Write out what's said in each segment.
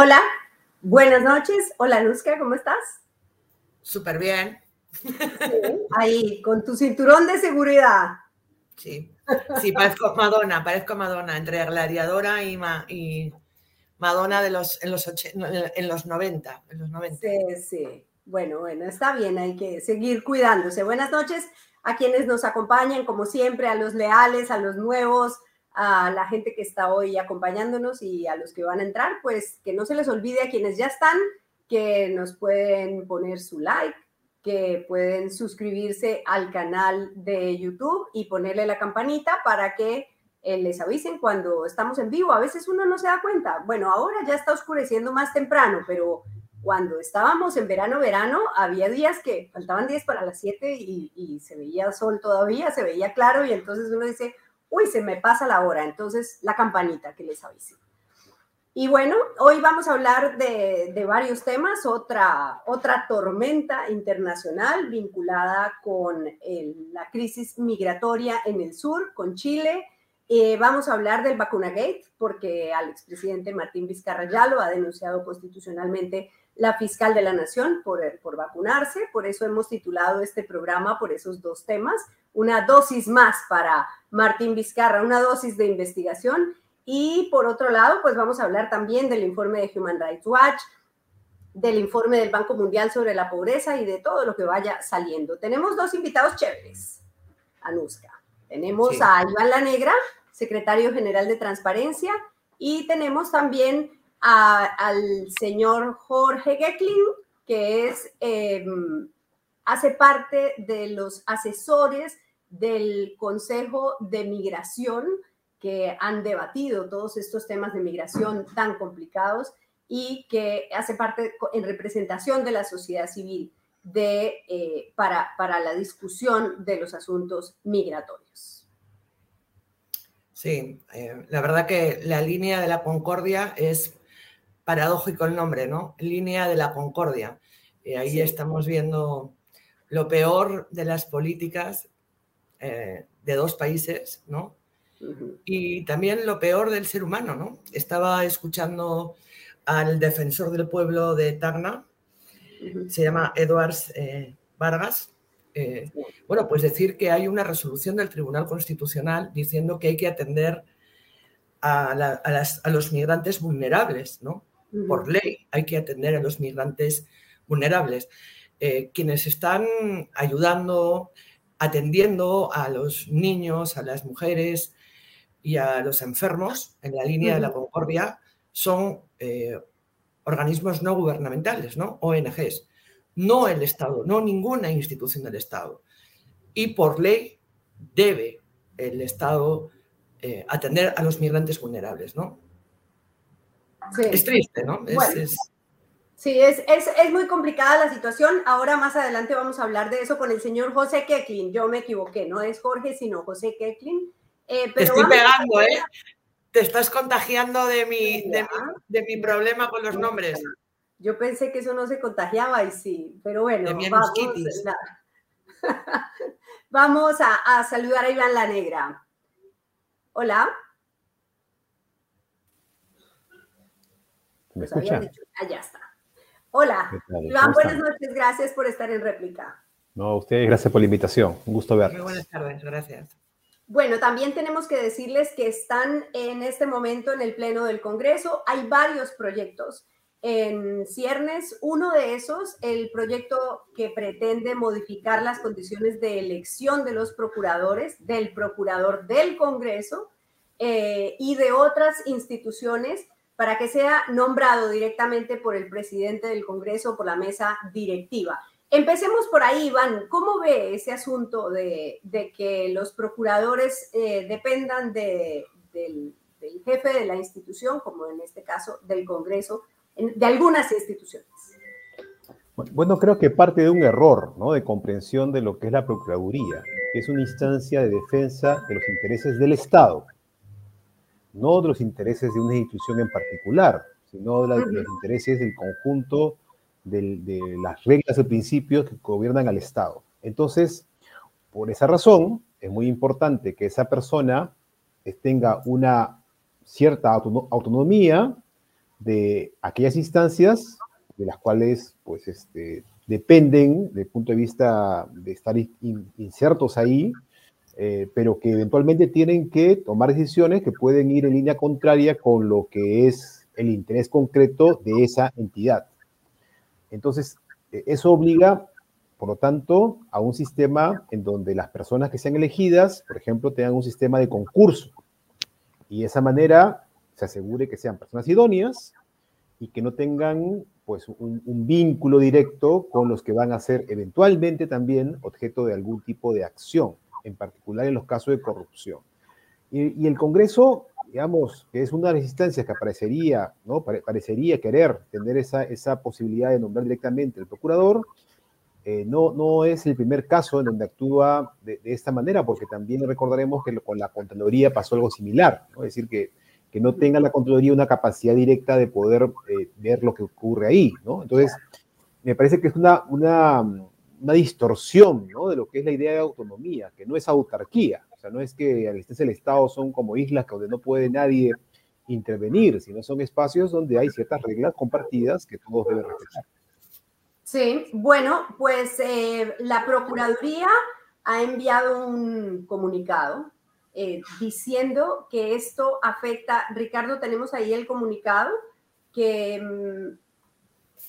Hola, buenas noches. Hola, Luzca, ¿cómo estás? Súper bien. ahí, con tu cinturón de seguridad. Sí, sí, parezco Madonna, parezco Madonna, entre gladiadora y, y Madonna de los, en, los en los 90. En los 90. Sí, sí. Bueno, bueno, está bien, hay que seguir cuidándose. Buenas noches a quienes nos acompañan, como siempre, a los leales, a los nuevos, a la gente que está hoy acompañándonos y a los que van a entrar, pues que no se les olvide a quienes ya están, que nos pueden poner su like, que pueden suscribirse al canal de YouTube y ponerle la campanita para que eh, les avisen cuando estamos en vivo. A veces uno no se da cuenta. Bueno, ahora ya está oscureciendo más temprano, pero cuando estábamos en verano, verano, había días que faltaban 10 para las 7 y, se veía sol todavía, se veía claro y entonces uno dice, uy, se me pasa la hora, entonces la campanita que les avise. Y bueno, hoy vamos a hablar de, varios temas, otra, otra tormenta internacional vinculada con la crisis migratoria en el sur, con Chile. Eh, vamos a hablar del vacunagate, porque al expresidente Martín Vizcarra ya lo ha denunciado constitucionalmente la fiscal de la Nación por, por vacunarse. Por eso hemos titulado este programa por esos dos temas. Una dosis más para Martín Vizcarra, una dosis de investigación. Y por otro lado, pues vamos a hablar también del informe de Human Rights Watch, del informe del Banco Mundial sobre la pobreza y de todo lo que vaya saliendo. Tenemos dos invitados chéveres, Anuska. Tenemos a Iván La Negra, secretario general de Transparencia, y tenemos también al señor Jorge Geckling, que es, em, hace parte de los asesores del Consejo de Migración que han debatido todos estos temas de migración tan complicados y que hace parte en representación de la sociedad civil de, eh, para, para la discusión de los asuntos migratorios. Sí, eh, la verdad que la línea de la concordia es paradójico el nombre, ¿no? Línea de la concordia. Eh, ahí estamos viendo lo peor de las políticas eh, de dos países, ¿no? Y también lo peor del ser humano, ¿no? Estaba escuchando al defensor del pueblo de Tacna, se llama Edwards eh, Vargas. bueno, pues decir que hay una resolución del Tribunal Constitucional diciendo que hay que atender a, a los migrantes vulnerables, ¿no? Por ley hay que atender a los migrantes vulnerables. Eh, quienes están ayudando, atendiendo a los niños, a las mujeres y a los enfermos en la línea de la concordia son eh, organismos no gubernamentales, ¿no? ONGs, no el Estado, no ninguna institución del Estado. Y por ley debe el Estado eh, atender a los migrantes vulnerables, ¿no? Es triste, ¿no? Sí, es, muy complicada la situación. Ahora más adelante vamos a hablar de eso con el señor José Keklin. Yo me equivoqué, no es Jorge, sino José Keklin. Eh, Te estoy pegando, ¿eh? Te estás contagiando de mi, de mi, problema con los nombres. Yo pensé que eso no se contagiaba y sí, pero bueno, vamos, vamos a, a saludar a Iván La Negra. Hola. ¿Me escucha? allá está. Hola, Iván, buenas noches, gracias por estar en réplica. No, a ustedes, gracias por la invitación. Un gusto verlos. Muy buenas tardes, gracias. Bueno, también tenemos que decirles que están en este momento en el Pleno del Congreso. Hay varios proyectos en ciernes. Uno de esos, el proyecto que pretende modificar las condiciones de elección de los procuradores, del procurador del Congreso eh, y de otras instituciones para que sea nombrado directamente por el presidente del Congreso, por la mesa directiva. Empecemos por ahí, Iván. ¿Cómo ve ese asunto de, que los procuradores eh, dependan del, jefe de la institución, como en este caso del Congreso, de algunas instituciones? Bueno, creo que parte de un error de comprensión de lo que es la Procuraduría, que es una instancia de defensa de los intereses del Estado no de los intereses de una institución en particular, sino de, los intereses del conjunto de las reglas y principios que gobiernan al Estado. Entonces, por esa razón, es muy importante que esa persona tenga una cierta autonomía de aquellas instancias de las cuales pues, este, dependen, desde el punto de vista de estar insertos ahí, eh, pero que eventualmente tienen que tomar decisiones que pueden ir en línea contraria con lo que es el interés concreto de esa entidad. Entonces, e, eso obliga, por lo tanto, a un sistema en donde las personas que sean elegidas, por ejemplo, tengan un sistema de concurso. Y de esa manera se asegure que sean personas idóneas y que no tengan pues un, un, vínculo directo con los que van a ser eventualmente también objeto de algún tipo de acción en particular en los casos de corrupción. Y, el Congreso, digamos, que es una de las instancias que parecería, ¿no? parecería querer tener esa, esa posibilidad de nombrar directamente al procurador, eh, no, no es el primer caso en donde actúa de, esta manera, porque también recordaremos que con la Contraloría pasó algo similar, ¿no? es decir, que, que no tenga la Contraloría una capacidad directa de poder eh, ver lo que ocurre ahí. ¿no? Entonces, me parece que es una, una, una distorsión ¿no? de lo que es la idea de autonomía, que no es autarquía. O sea, no es que al estés el Estado son como islas donde no puede nadie intervenir, sino son espacios donde hay ciertas reglas compartidas que todos deben respetar. Sí, bueno, pues eh, la Procuraduría ha enviado un comunicado eh, diciendo que esto afecta, Ricardo, tenemos ahí el comunicado, que mm,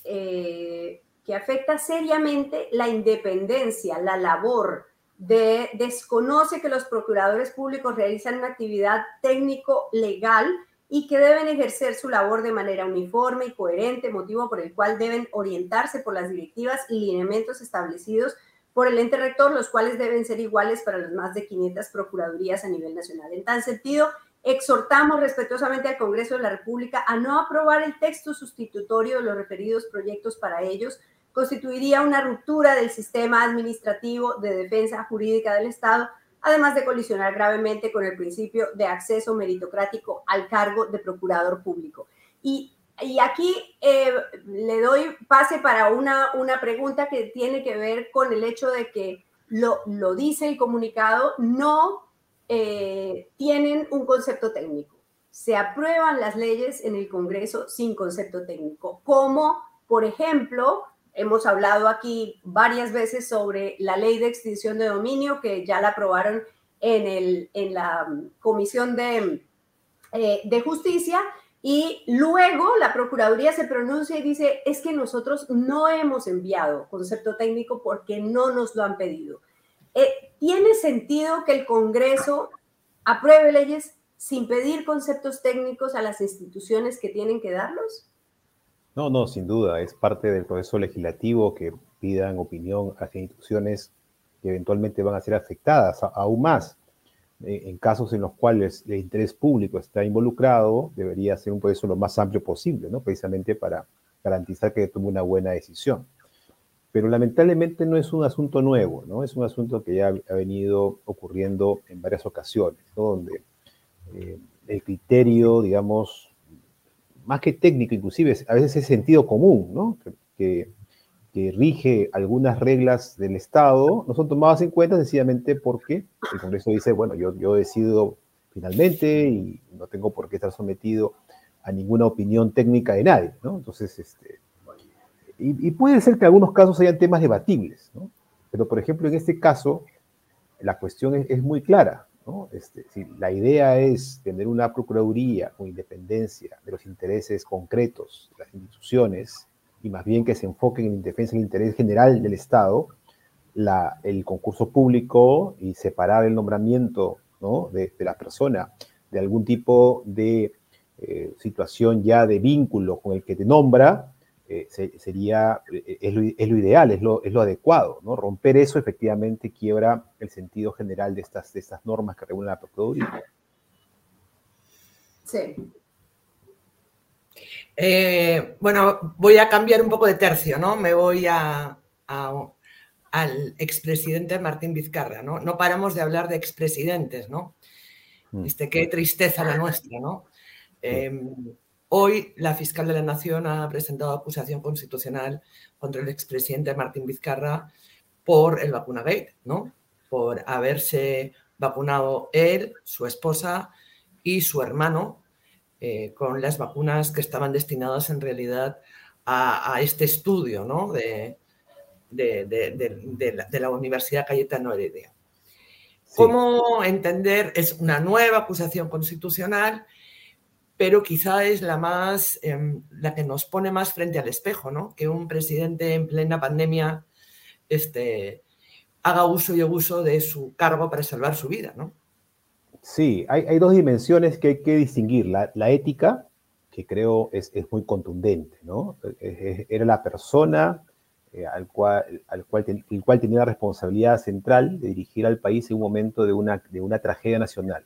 eh, que afecta seriamente la independencia, la labor de desconoce que los procuradores públicos realizan una actividad técnico-legal y que deben ejercer su labor de manera uniforme y coherente, motivo por el cual deben orientarse por las directivas y lineamientos establecidos por el ente rector, los cuales deben ser iguales para las más de 500 procuradurías a nivel nacional. En tal sentido, exhortamos respetuosamente al Congreso de la República a no aprobar el texto sustitutorio de los referidos proyectos para ellos, constituiría una ruptura del sistema administrativo de defensa jurídica del Estado, además de colisionar gravemente con el principio de acceso meritocrático al cargo de procurador público. Y, y aquí eh, le doy pase para una, una pregunta que tiene que ver con el hecho de que lo, lo dice el comunicado, no eh, tienen un concepto técnico. Se aprueban las leyes en el Congreso sin concepto técnico, como por ejemplo Hemos hablado aquí varias veces sobre la ley de extinción de dominio que ya la aprobaron en, el, en la Comisión de, eh, de Justicia y luego la Procuraduría se pronuncia y dice, es que nosotros no hemos enviado concepto técnico porque no nos lo han pedido. Eh, ¿Tiene sentido que el Congreso apruebe leyes sin pedir conceptos técnicos a las instituciones que tienen que darlos? No, no, sin duda, es parte del proceso legislativo que pidan opinión a las instituciones que eventualmente van a ser afectadas, aún más. Eh, en casos en los cuales el interés público está involucrado, debería ser un proceso lo más amplio posible, ¿no? Precisamente para garantizar que tome una buena decisión. Pero lamentablemente no es un asunto nuevo, ¿no? Es un asunto que ya ha venido ocurriendo en varias ocasiones. Donde eh, el criterio, digamos, más que técnico inclusive, a veces es sentido común, ¿no? Que, rige algunas reglas del Estado, no son tomadas en cuenta sencillamente porque el Congreso dice, bueno, yo, yo decido finalmente y no tengo por qué estar sometido a ninguna opinión técnica de nadie, ¿no? Entonces, este, y, puede ser que en algunos casos hayan temas debatibles, ¿no? Pero, por ejemplo, en este caso, la cuestión es muy clara. Este, si la idea es tener una procuraduría con independencia de los intereses concretos de las instituciones y más bien que se enfoquen en defensa del interés general del Estado, el concurso público y separar el nombramiento de, la persona de algún tipo de eh, situación ya de vínculo con el que te nombra, eh, sería, eh, es lo, ideal, es lo, es lo, adecuado, ¿no? Romper eso efectivamente quiebra el sentido general de estas, de estas normas que regulan la Procuraduría. Sí. Eh, bueno, voy a cambiar un poco de tercio, ¿no? Me voy a, al expresidente Martín Vizcarra, ¿no? No paramos de hablar de expresidentes, ¿no? Mm. Este, qué tristeza la nuestra, ¿no? Hoy la fiscal de la Nación ha presentado acusación constitucional contra el expresidente Martín Vizcarra por el vacunagate, ¿no? Por haberse vacunado él, su esposa y su hermano eh, con las vacunas que estaban destinadas en realidad a, este estudio ¿no? de, de, la, Universidad Cayetano Heredia. ¿Cómo entender? Es una nueva acusación constitucional, pero quizá es la más, em, la que nos pone más frente al espejo, ¿no? Que un presidente en plena pandemia este, haga uso y abuso de su cargo para salvar su vida, ¿no? Sí, hay, dos dimensiones que hay que distinguir. La, ética, que creo es, muy contundente, ¿no? Era la persona eh, al cual, al cual, el cual tenía la responsabilidad central de dirigir al país en un momento de una, de una tragedia nacional.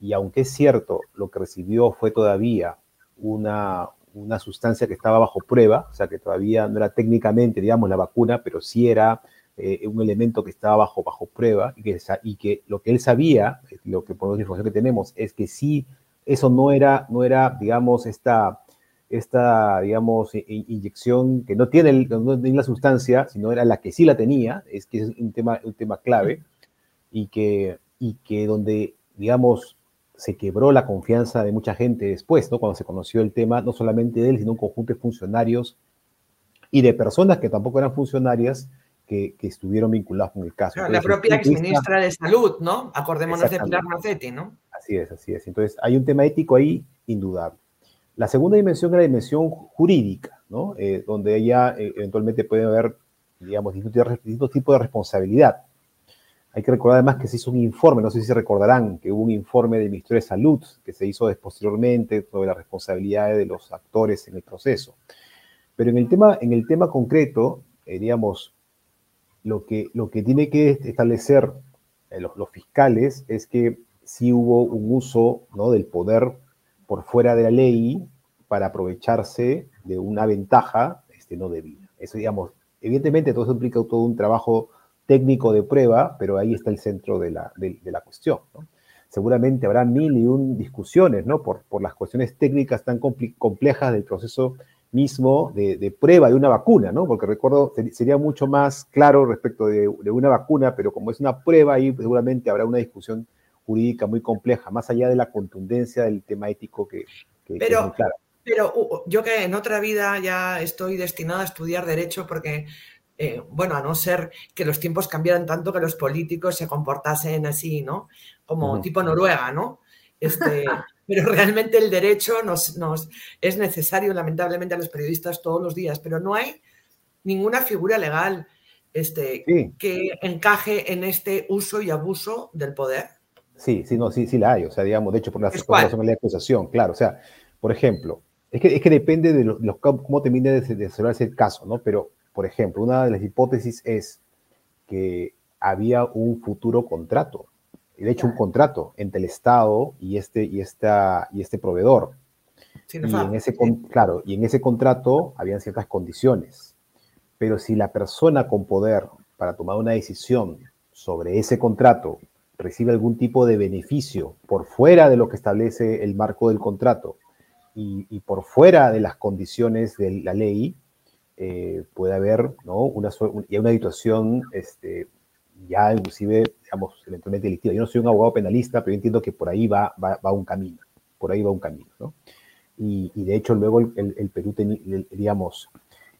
Y, aunque es cierto, lo que recibió fue todavía una, una sustancia que estaba bajo prueba, o sea, que todavía no era técnicamente, digamos, la vacuna, pero sí era eh, un elemento que estaba bajo, bajo prueba y que, y que lo que él sabía, lo que por la información que tenemos, es que sí, eso no era, no era digamos, esta esta, digamos, inyección que no tiene, no la sustancia, sino era la que sí la tenía, es que es un tema, un tema clave, y que, y que donde, digamos, se quebró la confianza de mucha gente después, ¿no? Cuando se conoció el tema, no solamente de él, sino un conjunto de funcionarios y de personas que tampoco eran funcionarias que, que estuvieron vinculadas con el caso. la propia exministra de Salud, ¿no? Acordémonos de Pilar Marcetti, ¿no? Así es, así es. Entonces, hay un tema ético ahí indudable. La segunda dimensión es la dimensión jurídica, ¿no? Eh, donde ella eh, eventualmente puede haber, digamos, distintos, tipos de responsabilidad. Hay que recordar además que se hizo un informe, no sé si se recordarán, que hubo un informe del Ministerio de Salud que se hizo posteriormente sobre las responsabilidades de los actores en el proceso. Pero en el tema, en el tema concreto, eh, digamos, lo que, lo que tiene que establecer los, los, fiscales es que sí hubo un uso ¿no? del poder por fuera de la ley para aprovecharse de una ventaja este, no debida. Eso, digamos, evidentemente todo eso implica todo un trabajo técnico de prueba, pero ahí está el centro de la, de, la cuestión. Seguramente habrá mil y un discusiones, ¿no? Por, por las cuestiones técnicas tan complejas del proceso mismo de, de, prueba de una vacuna, ¿no? Porque recuerdo, sería mucho más claro respecto de, de, una vacuna, pero como es una prueba, ahí seguramente habrá una discusión jurídica muy compleja, más allá de la contundencia del tema ético que, pero, Pero yo que en otra vida ya estoy destinado a estudiar derecho porque, eh, bueno, a no ser que los tiempos cambiaran tanto que los políticos se comportasen así, ¿no? Como tipo Noruega, ¿no? Este, pero realmente el derecho nos, nos, es necesario, lamentablemente, a los periodistas todos los días, pero no hay ninguna figura legal este, que encaje en este uso y abuso del poder. Sí, sí, no, sí, sí la hay. O sea, digamos, de hecho, por razón de acusación, claro. O sea, por ejemplo, es que, es que depende de los, cómo termine de desarrollarse el caso, ¿no? Pero, por ejemplo, una de las hipótesis es que había un futuro contrato, de hecho un contrato entre el Estado y este, y esta, y este proveedor. y en ese, Claro, y en ese contrato habían ciertas condiciones. Pero si la persona con poder para tomar una decisión sobre ese contrato recibe algún tipo de beneficio por fuera de lo que establece el marco del contrato y, por fuera de las condiciones de la ley, eh, puede haber ¿no? una, una situación este, ya inclusive, digamos, eventualmente delictiva. Yo no soy un abogado penalista, pero entiendo que por ahí va, va, un camino, por ahí va un camino, ¿no? Y, de hecho luego el, el, Perú, digamos,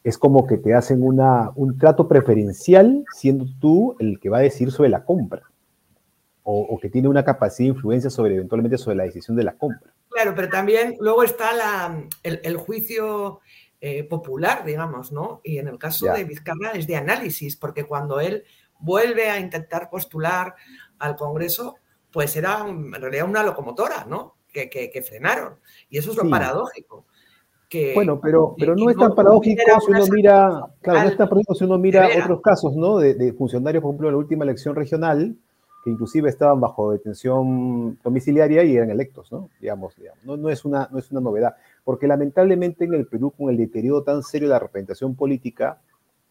es como que te hacen una, un trato preferencial siendo tú el que va a decir sobre la compra o, que tiene una capacidad de influencia sobre eventualmente sobre la decisión de la compra. Claro, pero también luego está la, el, juicio eh, popular, digamos, ¿no? Y en el caso de Vizcarra es de análisis, porque cuando él vuelve a intentar postular al Congreso, pues era en realidad una locomotora, ¿no? Que, que, frenaron. Y eso es lo paradójico. Que, bueno, pero, pero no es tan paradójico si uno mira, claro, no es tan paradójico si uno mira otros casos, ¿no? De, de, funcionarios, por ejemplo, en la última elección regional, que inclusive estaban bajo detención domiciliaria y eran electos, ¿no? Digamos, no, no, es una, no es una novedad, porque lamentablemente en el Perú, con el deterioro tan serio de la representación política,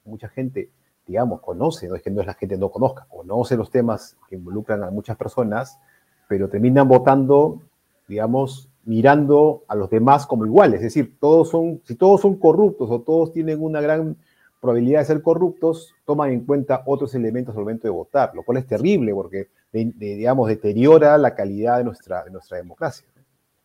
mucha gente, digamos, conoce, no es que no es la gente no conozca, conoce los temas que involucran a muchas personas, pero terminan votando, digamos, mirando a los demás como iguales, es decir, todos son, si todos son corruptos o todos tienen una gran probabilidad de ser corruptos, toman en cuenta otros elementos al momento de votar, lo cual es terrible porque, digamos, deteriora la calidad de nuestra, de nuestra democracia.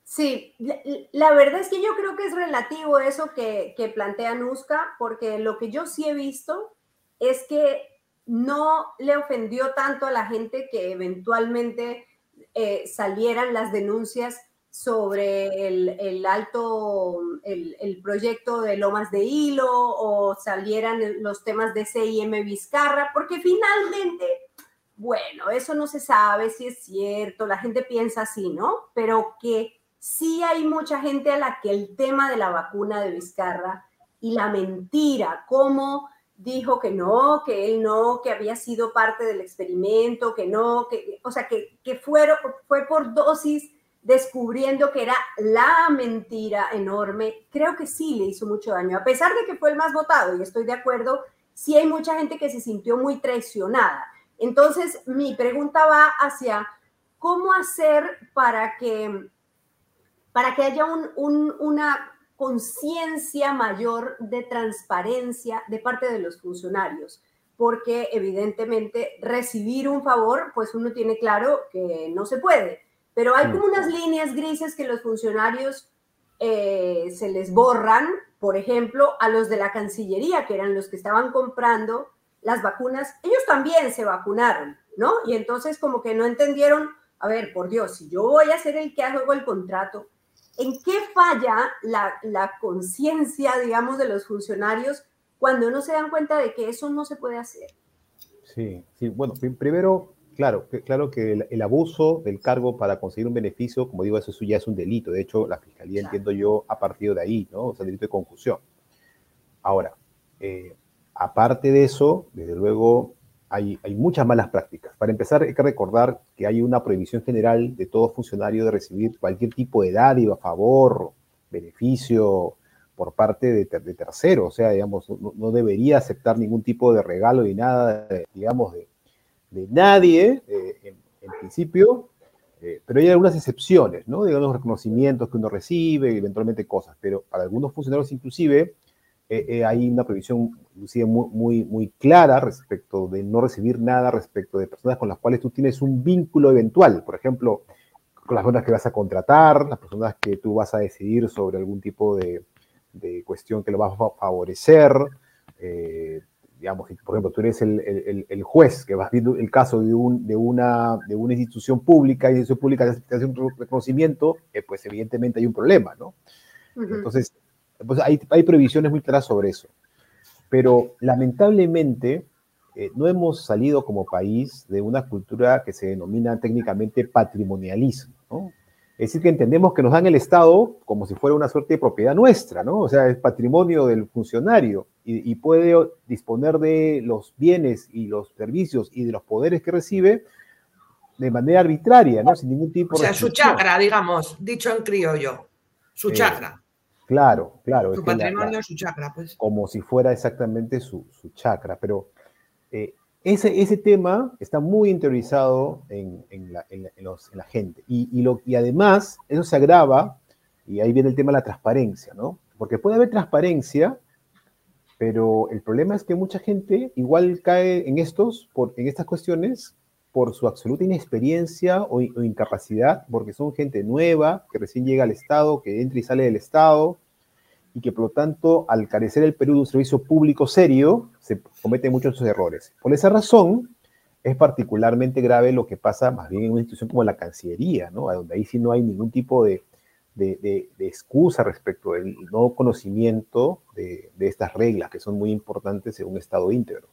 Sí, la, verdad es que yo creo que es relativo eso que, que plantea Nuska, porque lo que yo sí he visto es que no le ofendió tanto a la gente que eventualmente eh, salieran las denuncias sobre el, alto, el, proyecto de Lomas de Hilo o salieran los temas de CIM Vizcarra, porque finalmente, bueno, eso no se sabe si es cierto, la gente piensa así, ¿no? Pero que sí hay mucha gente a la que el tema de la vacuna de Vizcarra y la mentira, cómo dijo que no, que él no, que había sido parte del experimento, que no, que, o sea, que, que fueron, fue por dosis descubriendo que era la mentira enorme, creo que sí le hizo mucho daño, a pesar de que fue el más votado, y estoy de acuerdo, sí hay mucha gente que se sintió muy traicionada. Entonces, mi pregunta va hacia cómo hacer para que, para que haya un, una conciencia mayor de transparencia de parte de los funcionarios, porque evidentemente recibir un favor, pues uno tiene claro que no se puede, pero hay como unas líneas grises que los funcionarios eh, se les borran, por ejemplo, a los de la Cancillería, que eran los que estaban comprando las vacunas, ellos también se vacunaron, ¿no? Y entonces como que no entendieron, a ver, por Dios, si yo voy a ser el que hago el contrato, ¿En qué falla la, conciencia, digamos, de los funcionarios cuando no se dan cuenta de que eso no se puede hacer? Sí, sí, bueno, primero, claro, claro que el, abuso del cargo para conseguir un beneficio, como digo, eso ya es un delito. De hecho, la fiscalía, entiendo yo, ha partido de ahí, ¿no? O sea, delito de concusión. Ahora, eh, aparte de eso, desde luego, hay, muchas malas prácticas. Para empezar, hay que recordar que hay una prohibición general de todo funcionario de recibir cualquier tipo de dádiva, favor, beneficio por parte de, terceros. O sea, digamos, no, debería aceptar ningún tipo de regalo ni nada, digamos, de, nadie, eh, en, principio. Eh, pero hay algunas excepciones, ¿no? Digamos, reconocimientos que uno recibe, eventualmente cosas. Pero para algunos funcionarios, inclusive, eh, hay una prohibición inclusive muy, muy, clara respecto de no recibir nada respecto de personas con las cuales tú tienes un vínculo eventual. Por ejemplo, con las personas que vas a contratar, las personas que tú vas a decidir sobre algún tipo de, cuestión que lo vas a favorecer. Eh, digamos, por ejemplo, tú eres el, juez que vas viendo el caso de, un, de, una, de una institución pública y la institución pública te hace un reconocimiento, eh, pues evidentemente hay un problema, ¿no? Entonces, pues hay, hay previsiones muy claras sobre eso. Pero lamentablemente eh, no hemos salido como país de una cultura que se denomina técnicamente patrimonialismo, ¿no? Es decir, que entendemos que nos dan el Estado como si fuera una suerte de propiedad nuestra, ¿no? O sea, es patrimonio del funcionario y, puede disponer de los bienes y los servicios y de los poderes que recibe de manera arbitraria, ¿no? Sin ningún tipo de. O sea, su chakra, digamos, dicho en criollo. Su eh, chakra. Claro, claro. Su patrimonio, su chakra, pues. Como si fuera exactamente su, chakra, pero eh, ese, ese tema está muy interiorizado en, la, gente. Y, lo, y además, eso se agrava, y ahí viene el tema de la transparencia, ¿no? Porque puede haber transparencia, pero el problema es que mucha gente igual cae en estos, en estas cuestiones, por su absoluta inexperiencia o, incapacidad, porque son gente nueva, que recién llega al Estado, que entra y sale del Estado, y que por lo tanto, al carecer el Perú de un servicio público serio, se cometen muchos errores. Por esa razón, es particularmente grave lo que pasa más bien en una institución como la Cancillería, ¿no? donde ahí sí no hay ningún tipo de, excusa respecto del no conocimiento de, estas reglas, que son muy importantes en un Estado íntegro.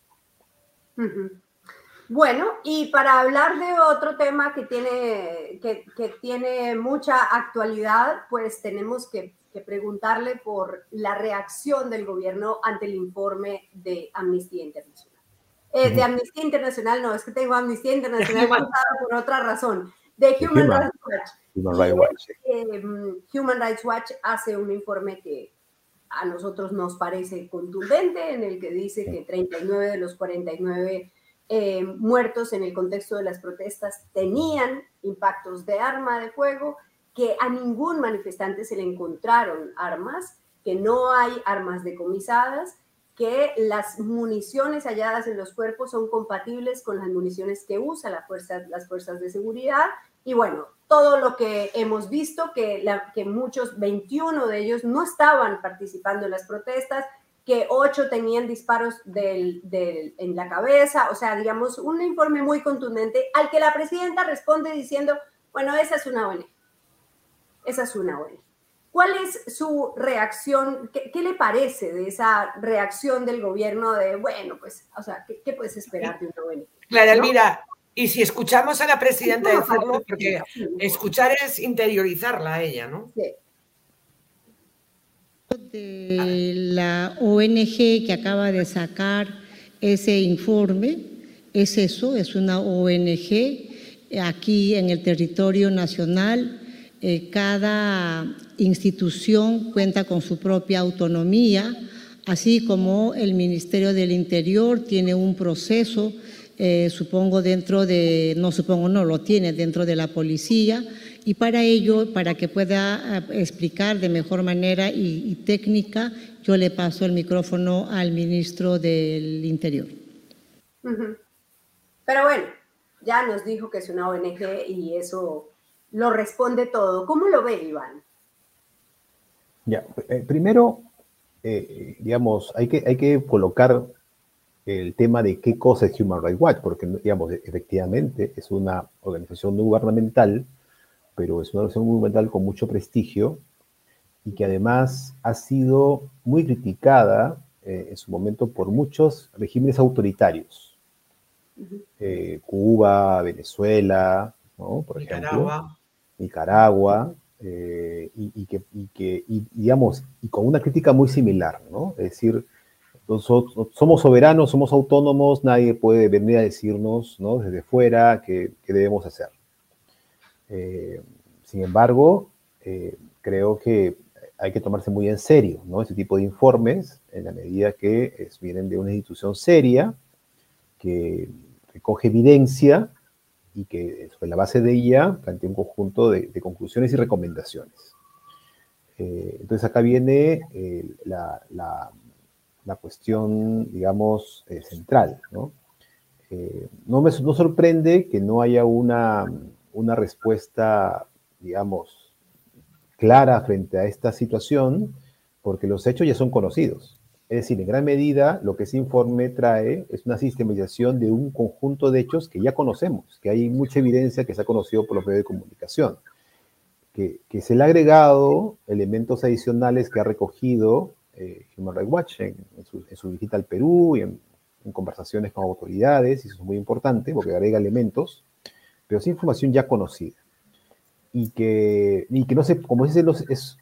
Bueno, y para hablar de otro tema que tiene, que, tiene mucha actualidad, pues tenemos que, preguntarle por la reacción del gobierno ante el informe de Amnistía Internacional. Eh, de Amnistía Internacional, no, es que tengo Amnistía Internacional por otra razón. De Human, Rights Watch. Human Rights Watch. Em, Human Rights Watch hace un informe que a nosotros nos parece contundente, en el que dice que 39 de los 49 eh, muertos en el contexto de las protestas tenían impactos de arma de fuego, que a ningún manifestante se le encontraron armas, que no hay armas decomisadas que las municiones halladas en los cuerpos son compatibles con las municiones que usa la fuerza, las fuerzas de seguridad. Y bueno, todo lo que hemos visto, que, la, que muchos, 21 de ellos no estaban participando en las protestas, que 8 tenían disparos del, del, en la cabeza, o sea, digamos, un informe muy contundente al que la presidenta responde diciendo, bueno, esa es una ONG, esa es una ONG. ¿Cuál es su reacción? ¿Qué, ¿Qué, le parece de esa reacción del gobierno de, bueno, pues, o sea, ¿qué, qué puedes esperar de una ONG? Clara ¿no? Y si escuchamos a la presidenta no, decirlo, porque escuchar es interiorizarla a ella, ¿no? Sí. De la ONG que acaba de sacar ese informe, es eso, es una ONG aquí en el territorio nacional eh, cada institución cuenta con su propia autonomía, así como el Ministerio del Interior tiene un proceso, eh, supongo dentro de, no supongo, no lo tiene dentro de la policía, y para ello, para que pueda eh, explicar de mejor manera y, y técnica, yo le paso el micrófono al ministro del Interior. Uh -huh. Pero bueno, ya nos dijo que es una ONG y eso lo responde todo. ¿Cómo lo ve, Iván? Ya, eh, primero, eh, digamos, hay que, hay que colocar el tema de qué cosa es Human Rights Watch, porque, digamos, efectivamente es una organización no gubernamental, pero es una organización gubernamental con mucho prestigio y que además ha sido muy criticada eh, en su momento por muchos regímenes autoritarios. Eh, Cuba, Venezuela, ¿no? por Nicaragua. ejemplo. Nicaragua, eh, y, y, que, y, que y, digamos, y con una crítica muy similar, ¿no? Es decir, somos soberanos, somos autónomos, nadie puede venir a decirnos, ¿no? Desde fuera qué, debemos hacer. Eh, sin embargo, eh, creo que hay que tomarse muy en serio, ¿no? Este tipo de informes, en la medida que es, vienen de una institución seria, que recoge evidencia y que sobre la base de ella plantea un conjunto de, de conclusiones y recomendaciones. Eh, entonces acá viene la, la, cuestión, digamos, eh, central. ¿no? Eh, no me no sorprende que no haya una, una respuesta, digamos, clara frente a esta situación, porque los hechos ya son conocidos. Es decir, en gran medida lo que ese informe trae es una sistematización de un conjunto de hechos que ya conocemos, que hay mucha evidencia que se ha conocido por los medios de comunicación, que, que se le ha agregado elementos adicionales que ha recogido eh, Human Rights Watch en, en, su, en, su, visita al Perú y en, en, conversaciones con autoridades, y eso es muy importante porque agrega elementos, pero es información ya conocida. Y que, y que no sé, como dice, es,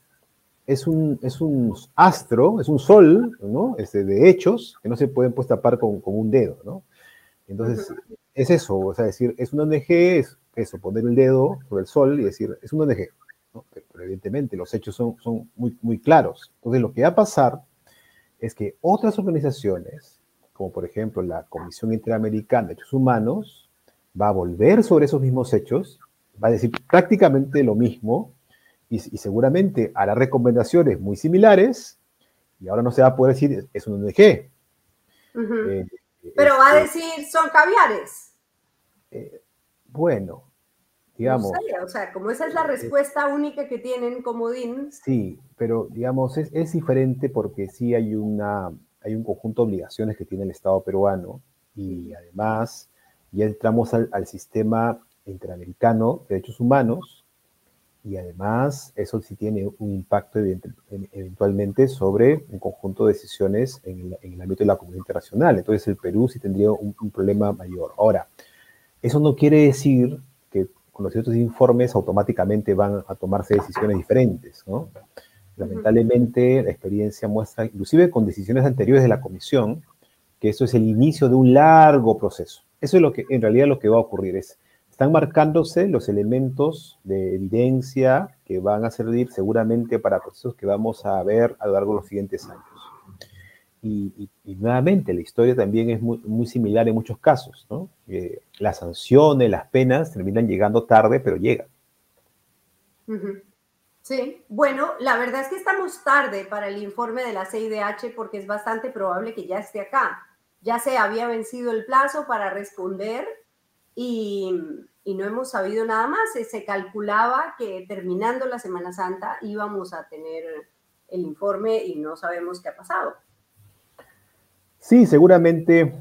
es un, es un astro, es un sol, ¿no? Este, de hechos que no se pueden pues tapar con, con un dedo, ¿no? Entonces, uh -huh. es eso, o sea, decir, es una ONG, es eso, poner el dedo sobre el sol y decir, es una ONG. Pero, evidentemente los hechos son, son muy, muy claros. Entonces, lo que va a pasar es que otras organizaciones, como por ejemplo la Comisión Interamericana de Derechos Humanos, va a volver sobre esos mismos hechos, va a decir prácticamente lo mismo, y, y, seguramente hará recomendaciones muy similares y ahora no se va a poder decir es un ONG. Uh -huh. eh, Pero va a decir son caviares. Eh, bueno, digamos. No sé, o sea, como esa es la respuesta eh, única que tienen Comodín. Sí, pero digamos, es, es, diferente porque sí hay, una, hay un conjunto de obligaciones que tiene el Estado peruano y además ya entramos al, al sistema interamericano de derechos humanos y además eso sí tiene un impacto eventualmente sobre un conjunto de decisiones en el, en el ámbito de la comunidad internacional. Entonces el Perú sí tendría un, un, problema mayor. Ahora, eso no quiere decir con los ciertos informes automáticamente van a tomarse decisiones diferentes, ¿no? Lamentablemente la experiencia muestra, inclusive con decisiones anteriores de la comisión, que eso es el inicio de un largo proceso. Eso es lo que en realidad lo que va a ocurrir es están marcándose los elementos de evidencia que van a servir seguramente para procesos que vamos a ver a lo largo de los siguientes años. Y, nuevamente, la historia también es muy, muy similar en muchos casos. ¿no? Las sanciones, las penas terminan llegando tarde, pero llegan. Sí, bueno, la verdad es que estamos tarde para el informe de la CIDH porque es bastante probable que ya esté acá. Ya se había vencido el plazo para responder y, no hemos sabido nada más. Se calculaba que terminando la Semana Santa íbamos a tener el informe y no sabemos qué ha pasado. Sí, seguramente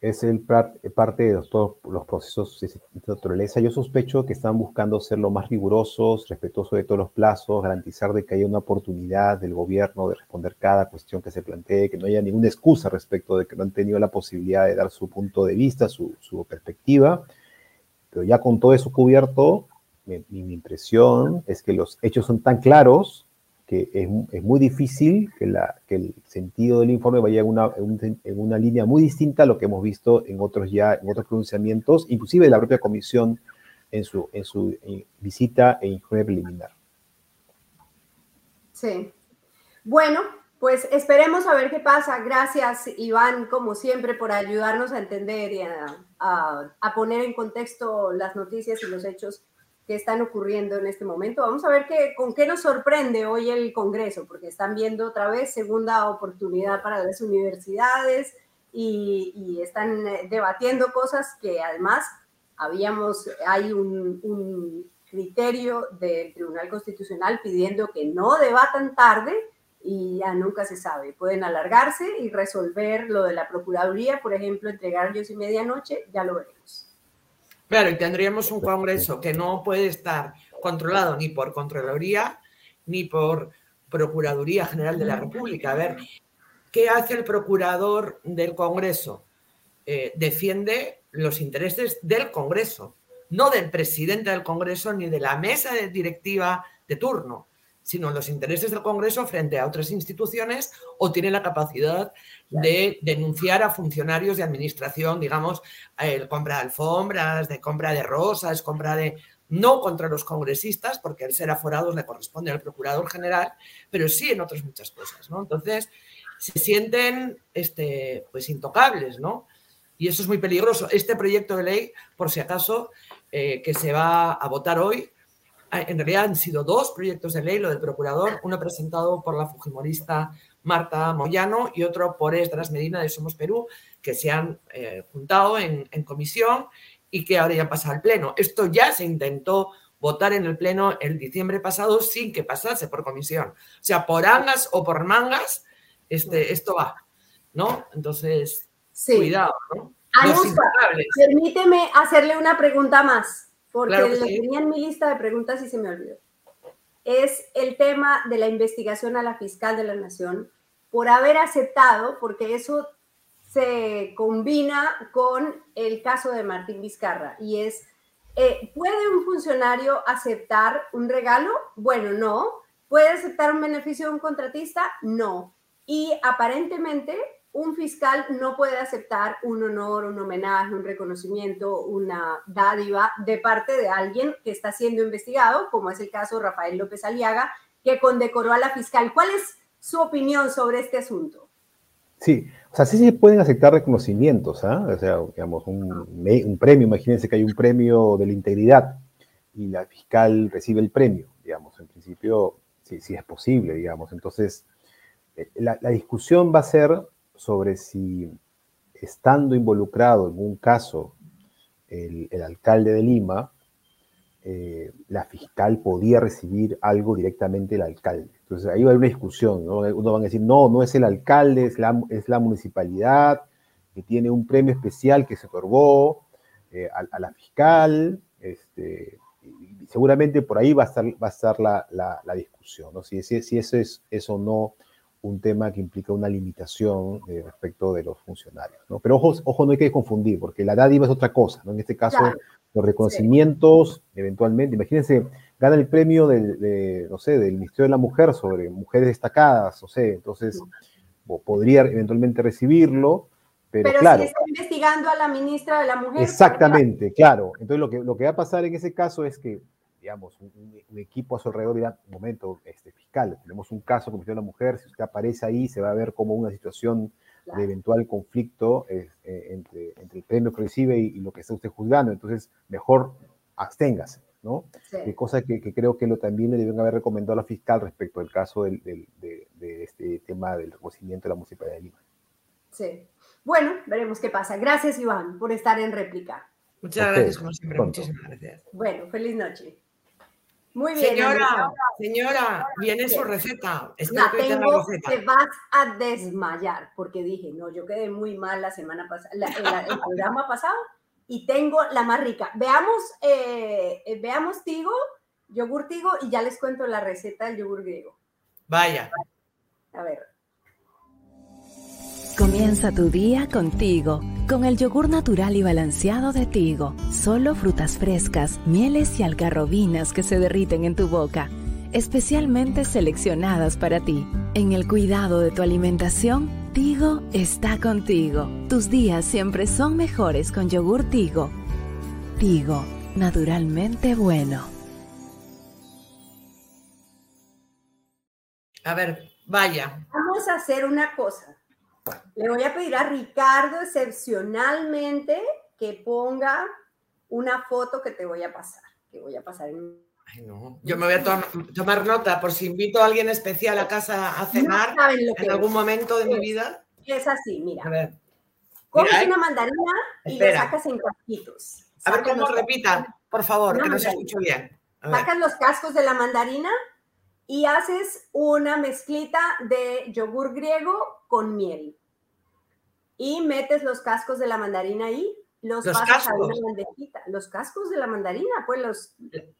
es el parte de todos los procesos de naturaleza. Yo sospecho que están buscando ser lo más rigurosos, respetuosos de todos los plazos, garantizar de que haya una oportunidad del gobierno de responder cada cuestión que se plantee, que no haya ninguna excusa respecto de que no han tenido la posibilidad de dar su punto de vista, su, perspectiva. Pero ya con todo eso cubierto, mi impresión es que los hechos son tan claros que es, muy difícil que, la, que, el sentido del informe vaya en una, en, una, línea muy distinta a lo que hemos visto en otros ya, en otros pronunciamientos, inclusive de la propia comisión en su, en su visita e informe preliminar. Sí. Bueno, pues esperemos a ver qué pasa. Gracias, Iván, como siempre, por ayudarnos a entender y a, a poner en contexto las noticias y los hechos que están ocurriendo en este momento. Vamos a ver qué, con qué nos sorprende hoy el Congreso, porque están viendo otra vez segunda oportunidad para las universidades y, están eh, debatiendo cosas que además habíamos, hay un, un criterio del Tribunal Constitucional pidiendo que no debatan tarde y ya nunca se sabe. Pueden alargarse y resolver lo de la Procuraduría, por ejemplo, entregar ellos y medianoche, ya lo veremos. Claro, y tendríamos un Congreso que no puede estar controlado ni por Contraloría ni por Procuraduría General de la República. A ver, ¿qué hace el procurador del Congreso? Eh, defiende los intereses del Congreso, no del presidente del Congreso ni de la mesa directiva de turno sino los intereses del Congreso frente a otras instituciones o tiene la capacidad de denunciar a funcionarios de administración, digamos, el compra de alfombras, de compra de rosas, compra de... No contra los congresistas, porque el ser aforados le corresponde al Procurador General, pero sí en otras muchas cosas, ¿no? Entonces, se sienten este, pues intocables, ¿no? Y eso es muy peligroso. Este proyecto de ley, por si acaso, eh, que se va a votar hoy, en realidad han sido dos proyectos de ley, lo del procurador, uno presentado por la fujimorista Marta Moyano y otro por Esdras Medina de Somos Perú, que se han eh, juntado en, comisión y que ahora ya pasa al Pleno. Esto ya se intentó votar en el Pleno el diciembre pasado sin que pasase por comisión. O sea, por angas o por mangas, este, esto va, ¿no? Entonces, cuidado, ¿no? permíteme hacerle una pregunta más porque lo tenía en mi lista de preguntas y se me olvidó. Es el tema de la investigación a la fiscal de la Nación por haber aceptado, porque eso se combina con el caso de Martín Vizcarra, y es, eh, ¿puede un funcionario aceptar un regalo? Bueno, no. ¿Puede aceptar un beneficio de un contratista? No. Y aparentemente un fiscal no puede aceptar un honor, un homenaje, un reconocimiento, una dádiva de parte de alguien que está siendo investigado, como es el caso de Rafael López Aliaga, que condecoró a la fiscal. ¿Cuál es su opinión sobre este asunto? Sí, o sea, sí se pueden aceptar reconocimientos, ¿ah? O sea, digamos, un, un, premio, imagínense que hay un premio de la integridad y la fiscal recibe el premio, digamos, en principio sí, sí es posible, digamos. Entonces, eh, la, la discusión va a ser sobre si estando involucrado en un caso el, alcalde de Lima, eh, la fiscal podía recibir algo directamente del alcalde. Entonces ahí va a haber una discusión, ¿no? Uno van a decir, no, no es el alcalde, es la, es la municipalidad que tiene un premio especial que se otorgó eh, a, la fiscal, este, y seguramente por ahí va a estar, va a estar la, la, discusión, ¿no? Si, si, si eso es eso no un tema que implica una limitación eh, respecto de los funcionarios. ¿no? Pero ojo, ojo, no hay que confundir, porque la dádiva es otra cosa. ¿no? En este caso, los reconocimientos, eventualmente, imagínense, gana el premio del, no sé, del Ministerio de la Mujer sobre mujeres destacadas, no sé, entonces podría eventualmente recibirlo, pero, pero claro. si está investigando a la ministra de la Mujer. Exactamente, claro. Entonces lo que, lo que va a pasar en ese caso es que digamos, un, equipo a su alrededor dirá, un momento, este, fiscal, tenemos un caso Comisión de la Mujer, si usted aparece ahí, se va a ver como una situación de eventual conflicto eh, entre, entre, el premio que recibe y, lo que está usted juzgando, entonces mejor absténgase. ¿no? Sí. cosa que, creo que lo, también le deben haber recomendado a la fiscal respecto del caso del, de, este tema del reconocimiento de la Municipalidad de Lima. Sí. Bueno, veremos qué pasa. Gracias, Iván, por estar en réplica. Muchas gracias, como siempre. Muchísimas gracias. Bueno, feliz noche. Muy bien. Señora, señora, viene su receta. la tengo, te vas a desmayar, porque dije, no, yo quedé muy mal la semana pasada, el, programa pasado, y tengo la más rica. Veamos, eh, eh, veamos Tigo, yogur Tigo, y ya les cuento la receta del yogur griego. Vaya. A ver. Comienza tu día contigo, con el yogur natural y balanceado de Tigo. Solo frutas frescas, mieles y algarrobinas que se derriten en tu boca, especialmente seleccionadas para ti. En el cuidado de tu alimentación, Tigo está contigo. Tus días siempre son mejores con yogur Tigo. Tigo, naturalmente bueno. A ver, vaya. Vamos a hacer una cosa. Le voy a pedir a Ricardo excepcionalmente que ponga una foto que te voy a pasar, que voy a pasar Ay, no. Yo me voy a tomar nota por si invito a alguien especial a casa a cenar en algún momento de mi vida. Es así, mira. A ver. Coges una mandarina y la sacas en casquitos. A ver cómo repita, por favor, que no se escuche bien. Sacas los cascos de la mandarina y haces una mezclita de yogur griego con miel. Y metes los cascos de la mandarina ahí, los, pasas a una bandejita. Los cascos de la mandarina, pues los...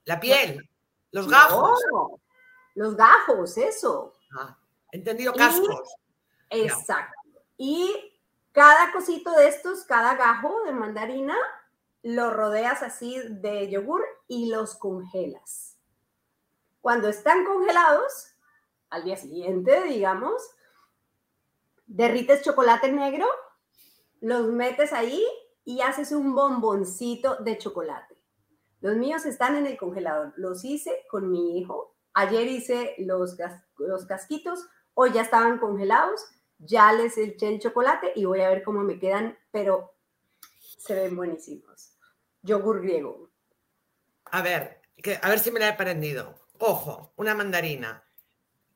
La piel, los gajos. los gajos, eso. Ah, entendido, cascos. exacto. Y cada cosito de estos, cada gajo de mandarina, lo rodeas así de yogur y los congelas. Cuando están congelados, al día siguiente, digamos, derrites chocolate negro, los metes ahí y haces un bomboncito de chocolate. Los míos están en el congelador. Los hice con mi hijo. Ayer hice los, los casquitos. Hoy ya estaban congelados. Ya les eché el chocolate y voy a ver cómo me quedan, pero se ven buenísimos. Yogur griego. A ver, a ver si me la he aprendido ojo, una mandarina,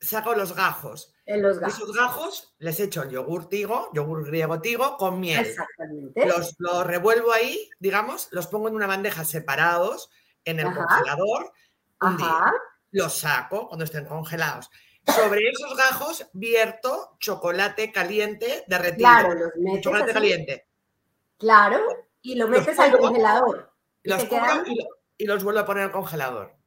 saco los gajos. En los gajos. Esos gajos les echo el yogur tigo, yogur griego tigo, con miel. Exactamente. Los, revuelvo ahí, digamos, los pongo en una bandeja separados en el congelador. Un día. Los saco cuando estén congelados. Sobre esos gajos vierto chocolate caliente derretido. Claro, los metes Chocolate caliente. Claro, y lo metes al congelador. Los y los vuelvo a poner al congelador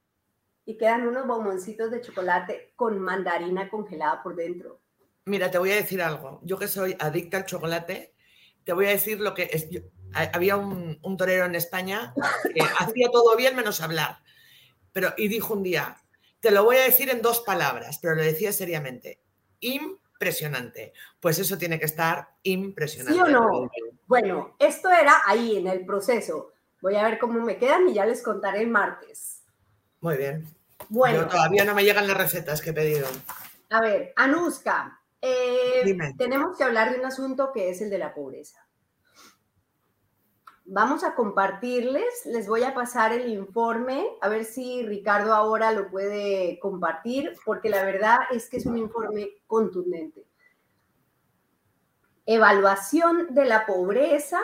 y quedan unos bomboncitos de chocolate con mandarina congelada por dentro. Mira, te voy a decir algo. Yo que soy adicta al chocolate, te voy a decir lo que es. había un, torero en España que hacía todo bien menos hablar. Pero, y dijo un día, te lo voy a decir en dos palabras, pero lo decía seriamente. Impresionante. Pues eso tiene que estar impresionante. ¿Sí o no? Bueno, esto era ahí en el proceso. Voy a ver cómo me quedan y ya les contaré el martes. Muy bien. Bueno. todavía no me llegan las recetas que he pedido. A ver, Anuska, eh, tenemos que hablar de un asunto que es el de la pobreza. Vamos a compartirles, les voy a pasar el informe, a ver si Ricardo ahora lo puede compartir, porque la verdad es que es un informe contundente. Evaluación de la pobreza,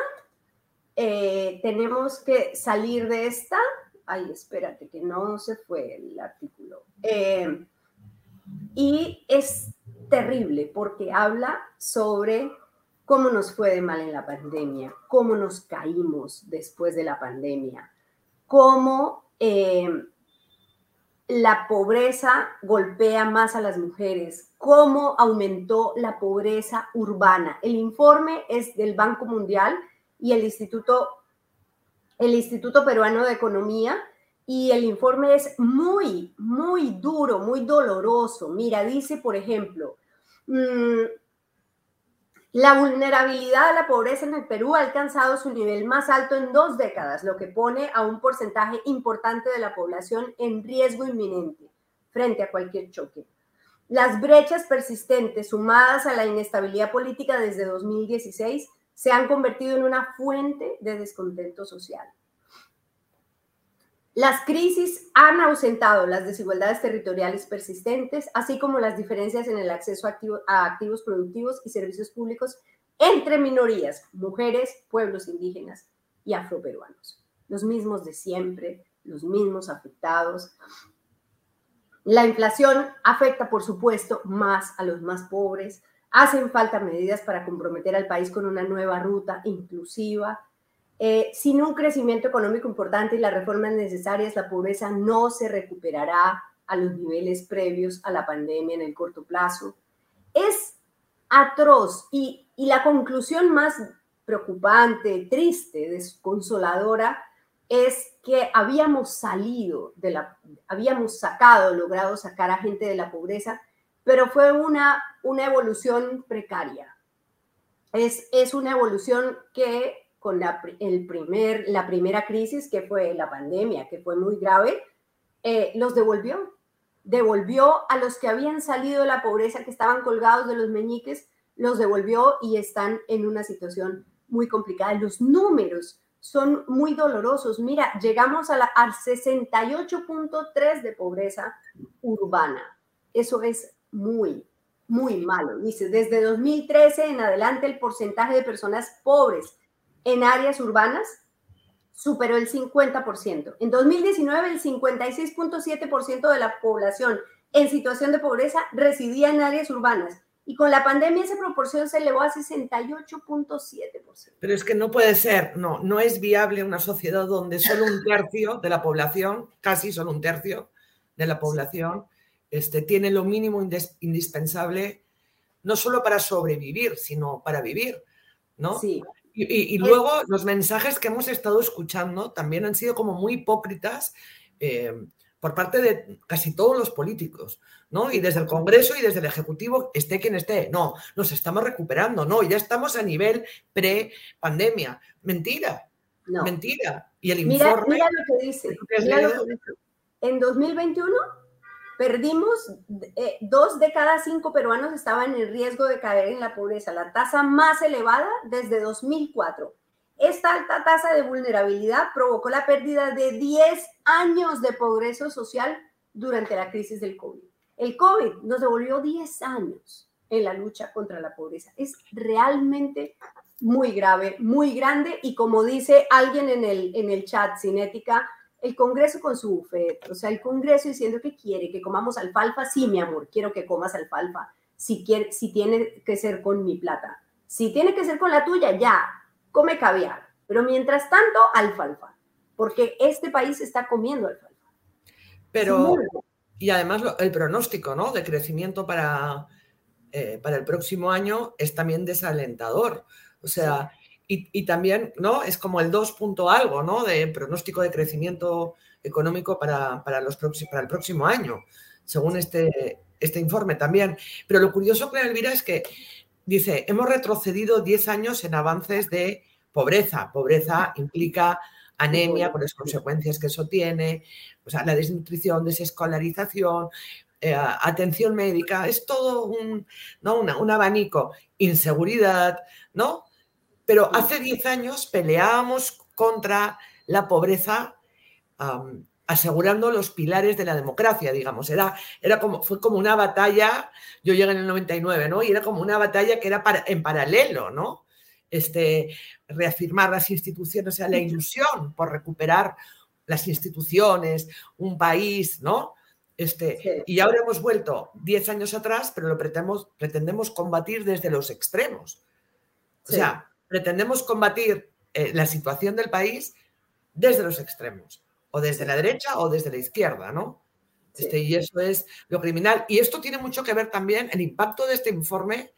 eh, tenemos que salir de esta ay, espérate, que no se fue el artículo. Eh, y es terrible porque habla sobre cómo nos fue de mal en la pandemia, cómo nos caímos después de la pandemia, cómo eh, la pobreza golpea más a las mujeres, cómo aumentó la pobreza urbana. El informe es del Banco Mundial y el Instituto el Instituto Peruano de Economía y el informe es muy, muy duro, muy doloroso. Mira, dice, por ejemplo, mm, la vulnerabilidad a la pobreza en el Perú ha alcanzado su nivel más alto en dos décadas, lo que pone a un porcentaje importante de la población en riesgo inminente frente a cualquier choque. Las brechas persistentes sumadas a la inestabilidad política desde 2016 se han convertido en una fuente de descontento social. Las crisis han ausentado las desigualdades territoriales persistentes, así como las diferencias en el acceso a, activos productivos y servicios públicos entre minorías, mujeres, pueblos indígenas y afroperuanos. Los mismos de siempre, los mismos afectados. La inflación afecta, por supuesto, más a los más pobres. Hacen falta medidas para comprometer al país con una nueva ruta inclusiva, eh, sin un crecimiento económico importante y las reformas necesarias, la pobreza no se recuperará a los niveles previos a la pandemia en el corto plazo. Es atroz y, la conclusión más preocupante, triste, desconsoladora, es que habíamos salido habíamos sacado, logrado sacar a gente de la pobreza, pero fue una, una evolución precaria. Es, es una evolución que con la, el primer, la primera crisis, que fue la pandemia, que fue muy grave, eh, los devolvió. Devolvió a los que habían salido de la pobreza, que estaban colgados de los meñiques, los devolvió y están en una situación muy complicada. Los números son muy dolorosos. Mira, llegamos a la, al 68.3 de pobreza urbana. Eso es muy, muy malo. Dice, desde 2013 en adelante el porcentaje de personas pobres en áreas urbanas superó el 50%. En 2019, el 56.7% de la población en situación de pobreza residía en áreas urbanas. Y con la pandemia esa proporción se elevó a 68.7%. Pero es que no puede ser, no, no es viable una sociedad donde solo un tercio de la población, casi solo un tercio de la población, este, tiene lo mínimo indispensable, no solo para sobrevivir, sino para vivir, ¿no? Sí. Y, luego los mensajes que hemos estado escuchando también han sido como muy hipócritas eh, por parte de casi todos los políticos, ¿no? Y desde el Congreso y desde el Ejecutivo, esté quien esté, no, nos estamos recuperando, no, ya estamos a nivel pre-pandemia. Mentira, mentira. Y el informe... Mira lo que dice. Mira lo que dice. En 2021 Perdimos, eh, dos de cada cinco peruanos estaban en riesgo de caer en la pobreza, la tasa más elevada desde 2004. Esta alta tasa de vulnerabilidad provocó la pérdida de 10 años de progreso social durante la crisis del COVID. El COVID nos devolvió 10 años en la lucha contra la pobreza. Es realmente muy grave, muy grande y como dice alguien en el, en el chat, Cinética, el Congreso con su buffet, o sea, el Congreso diciendo que quiere que comamos alfalfa, sí, mi amor, quiero que comas alfalfa, si, quiere, si tiene que ser con mi plata, si tiene que ser con la tuya, ya, come caviar, pero mientras tanto, alfalfa, porque este país está comiendo alfalfa. Pero, y además el pronóstico, ¿no? De crecimiento para, eh, para el próximo año es también desalentador. O sea, y, también, ¿no? Es como el 2 punto algo, ¿no? De pronóstico de crecimiento económico para, para, los para el próximo año, según este, este informe también. Pero lo curioso, Clara Elvira, es que dice, hemos retrocedido 10 años en avances de pobreza. Pobreza implica anemia por las consecuencias que eso tiene, o la desnutrición, desescolarización, eh, atención médica, es todo un, ¿no? un abanico, inseguridad, ¿no? Pero hace 10 años peleábamos contra la pobreza asegurando los pilares de la democracia, digamos. Era, era como, fue como una batalla, yo llegué en el 99, ¿no? Y era como una batalla que era para, en paralelo, ¿no? Este, reafirmar las instituciones, o sea, la ilusión por recuperar las instituciones, un país, ¿no? Este, Y ahora hemos vuelto 10 años atrás, pero lo pretendemos, pretendemos combatir desde los extremos. O sea, pretendemos combatir eh, la situación del país desde los extremos, o desde la derecha o desde la izquierda, ¿no? Este, y eso es lo criminal. Y esto tiene mucho que ver también, el impacto de este informe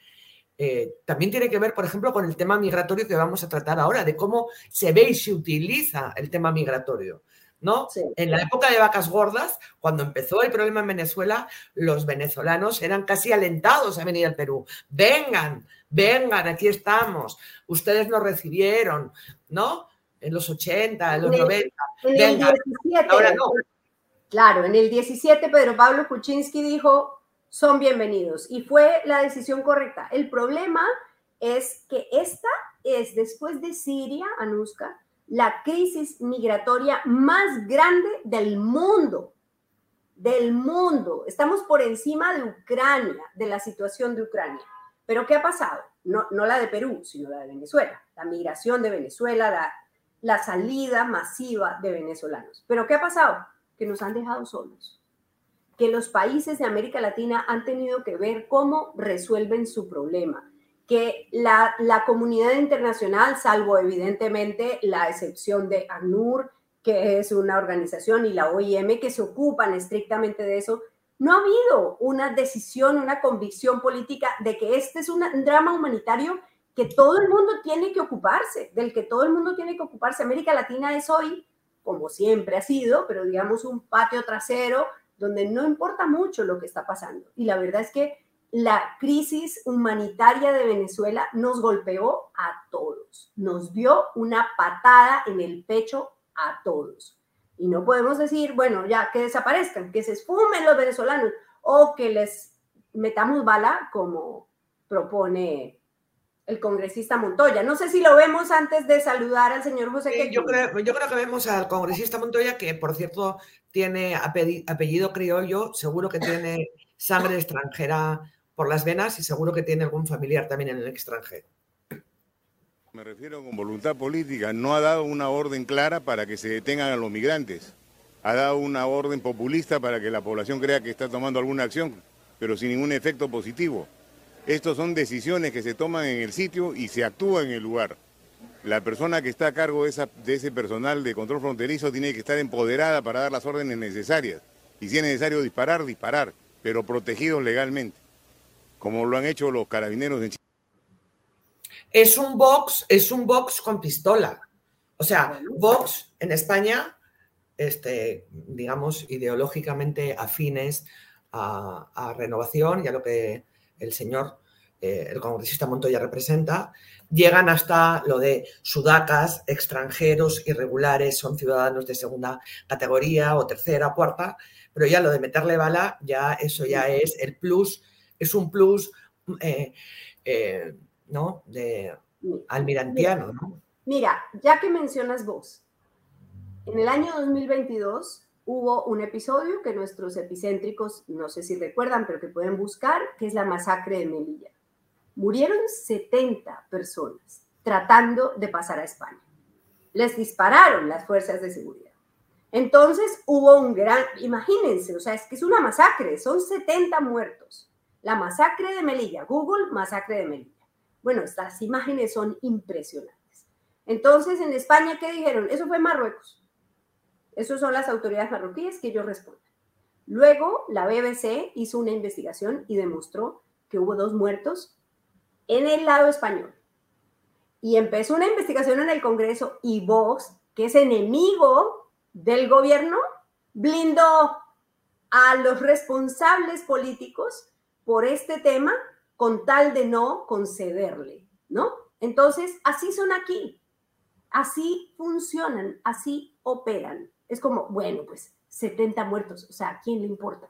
eh, también tiene que ver, por ejemplo, con el tema migratorio que vamos a tratar ahora, de cómo se ve y se utiliza el tema migratorio. ¿No? En la época de vacas gordas, cuando empezó el problema en Venezuela, los venezolanos eran casi alentados a venir al Perú. Vengan, vengan, aquí estamos. Ustedes nos recibieron, ¿no? En los 80, en los 90. vengan. ahora no. Claro, en el 17 Pedro Pablo Kuczynski dijo, son bienvenidos. Y fue la decisión correcta. El problema es que esta es, después de Siria, Anuska, la crisis migratoria más grande del mundo, del mundo. Estamos por encima de Ucrania, de la situación de Ucrania. Pero ¿qué ha pasado? No, no la de Perú, sino la de Venezuela, la migración de Venezuela, la, la salida masiva de venezolanos. Pero ¿qué ha pasado? Que nos han dejado solos, que los países de América Latina han tenido que ver cómo resuelven su problema que la, comunidad internacional, salvo evidentemente la excepción de ACNUR, que es una organización, y la OIM, que se ocupan estrictamente de eso, no ha habido una decisión, una convicción política de que este es un drama humanitario que todo el mundo tiene que ocuparse, del que todo el mundo tiene que ocuparse. América Latina es hoy, como siempre ha sido, pero digamos un patio trasero donde no importa mucho lo que está pasando. Y la verdad es que la crisis humanitaria de Venezuela nos golpeó a todos, nos dio una patada en el pecho a todos. Y no podemos decir, bueno, ya que desaparezcan, que se esfumen los venezolanos o que les metamos bala como propone el congresista Montoya. No sé si lo vemos antes de saludar al señor José. yo, creo, yo creo que vemos al congresista Montoya, que por cierto tiene apellido criollo, seguro que tiene sangre extranjera por las venas y seguro que tiene algún familiar también en el extranjero. Me refiero con voluntad política, no ha dado una orden clara para que se detengan a los migrantes. Ha dado una orden populista para que la población crea que está tomando alguna acción, pero sin ningún efecto positivo. Estas son decisiones que se toman en el sitio y se actúa en el lugar. La persona que está a cargo de, de ese personal de control fronterizo tiene que estar empoderada para dar las órdenes necesarias. Y si es necesario disparar, disparar, pero protegidos legalmente como lo han hecho los carabineros en Chile. Es un box, es un box con pistola. O sea, Vox en España, este, digamos, ideológicamente afines a, renovación y a lo que el señor, eh, el congresista Montoya representa, llegan hasta lo de sudacas, extranjeros, irregulares, son ciudadanos de segunda categoría o tercera, o cuarta, pero ya lo de meterle bala, ya eso ya es el plus es un plus, eh, eh, ¿no? De almirantiano, ¿no? Mira, ya que mencionas vos, en el año 2022 hubo un episodio que nuestros epicéntricos, no sé si recuerdan, pero que pueden buscar, que es la masacre de Melilla. Murieron 70 personas tratando de pasar a España. Les dispararon las fuerzas de seguridad. Entonces hubo un gran, imagínense, o sea, es que es una masacre, son 70 muertos. La masacre de Melilla, Google, masacre de Melilla. Bueno, estas imágenes son impresionantes. Entonces, en España, ¿qué dijeron? Eso fue Marruecos. Esas son las autoridades marroquíes que ellos responden. Luego, la BBC hizo una investigación y demostró que hubo dos muertos en el lado español. Y empezó una investigación en el Congreso y Vox, que es enemigo del gobierno, blindó a los responsables políticos por este tema con tal de no concederle, ¿no? Entonces, así son aquí, así funcionan, así operan. Es como, bueno, pues 70 muertos, o sea, ¿a quién le importa?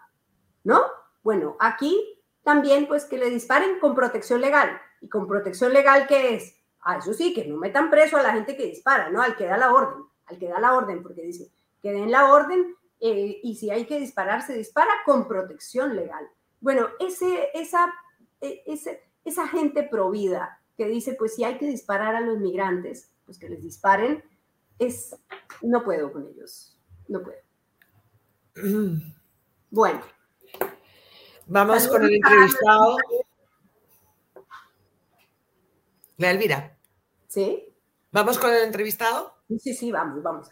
¿No? Bueno, aquí también pues que le disparen con protección legal. ¿Y con protección legal qué es? Ah, eso sí, que no metan preso a la gente que dispara, ¿no? Al que da la orden, al que da la orden, porque dice, que den la orden eh, y si hay que disparar, se dispara con protección legal. Bueno, ese, esa, e, ese, esa gente provida que dice, pues si hay que disparar a los migrantes, pues que les disparen, es, no puedo con ellos, no puedo. Bueno. Vamos con el entrevistado. La Elvira. ¿Sí? ¿Vamos con el entrevistado? Sí, sí, vamos, vamos.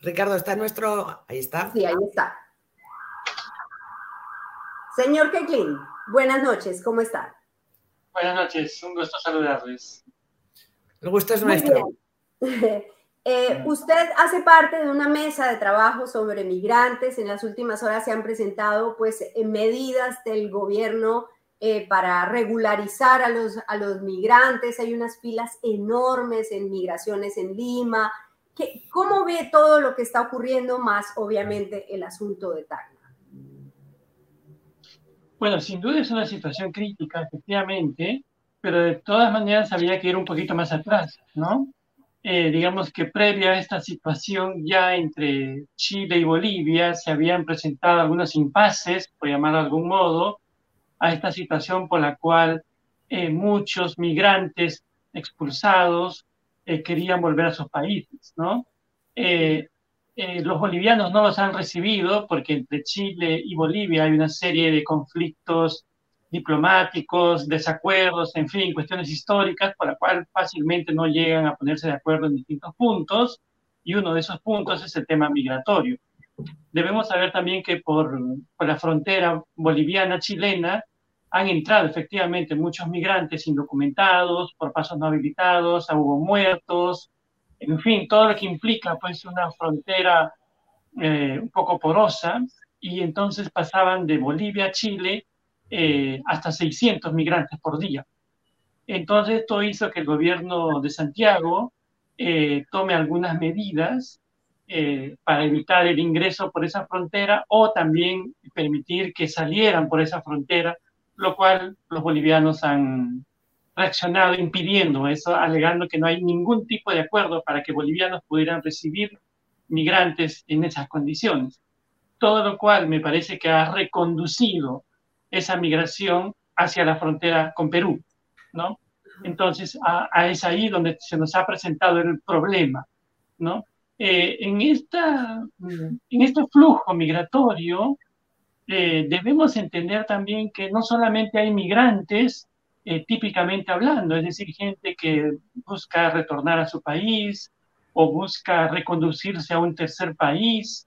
Ricardo, ¿está nuestro? Ahí está. Sí, ahí está. Señor Keklin, buenas noches, ¿cómo está? Buenas noches, un gusto saludarles. El gusto es nuestro. Eh, usted hace parte de una mesa de trabajo sobre migrantes. En las últimas horas se han presentado pues, eh, medidas del gobierno eh, para regularizar a los, a los migrantes. Hay unas filas enormes en migraciones en Lima, ¿Cómo ve todo lo que está ocurriendo, más obviamente el asunto de Tacna? Bueno, sin duda es una situación crítica, efectivamente. pero de todas maneras había que ir un poquito más atrás, ¿no? Eh, digamos que previa a esta situación ya entre Chile y Bolivia se habían presentado algunos impases, por llamarlo de algún modo, a esta situación por la cual eh, muchos migrantes expulsados eh, querían volver a sus países, ¿no? los bolivianos no los han recibido porque entre Chile y Bolivia hay una serie de conflictos diplomáticos, desacuerdos, en fin, cuestiones históricas por la cual fácilmente no llegan a ponerse de acuerdo en distintos puntos, y uno de esos puntos es el tema migratorio. Debemos saber también que por, por la frontera boliviana-chilena han entrado efectivamente muchos migrantes indocumentados, por pasos no habilitados, hubo muertos, en fin, todo lo que implica pues una frontera eh, un poco porosa, y entonces pasaban de Bolivia a Chile eh, hasta 600 migrantes por día. Entonces esto hizo que el gobierno de Santiago eh, tome algunas medidas eh, para evitar el ingreso por esa frontera o también permitir que salieran por esa frontera, lo cual los bolivianos han reaccionado impidiendo eso, alegando que no hay ningún tipo de acuerdo para que bolivianos pudieran recibir migrantes en esas condiciones. Todo lo cual me parece que ha reconducido esa migración hacia la frontera con Perú, ¿no? Entonces, a, es ahí donde se nos ha presentado el problema, ¿no? Eh, en, esta, en este flujo migratorio eh, debemos entender también que no solamente hay migrantes, eh, típicamente hablando, es decir, gente que busca retornar a su país o busca reconducirse a un tercer país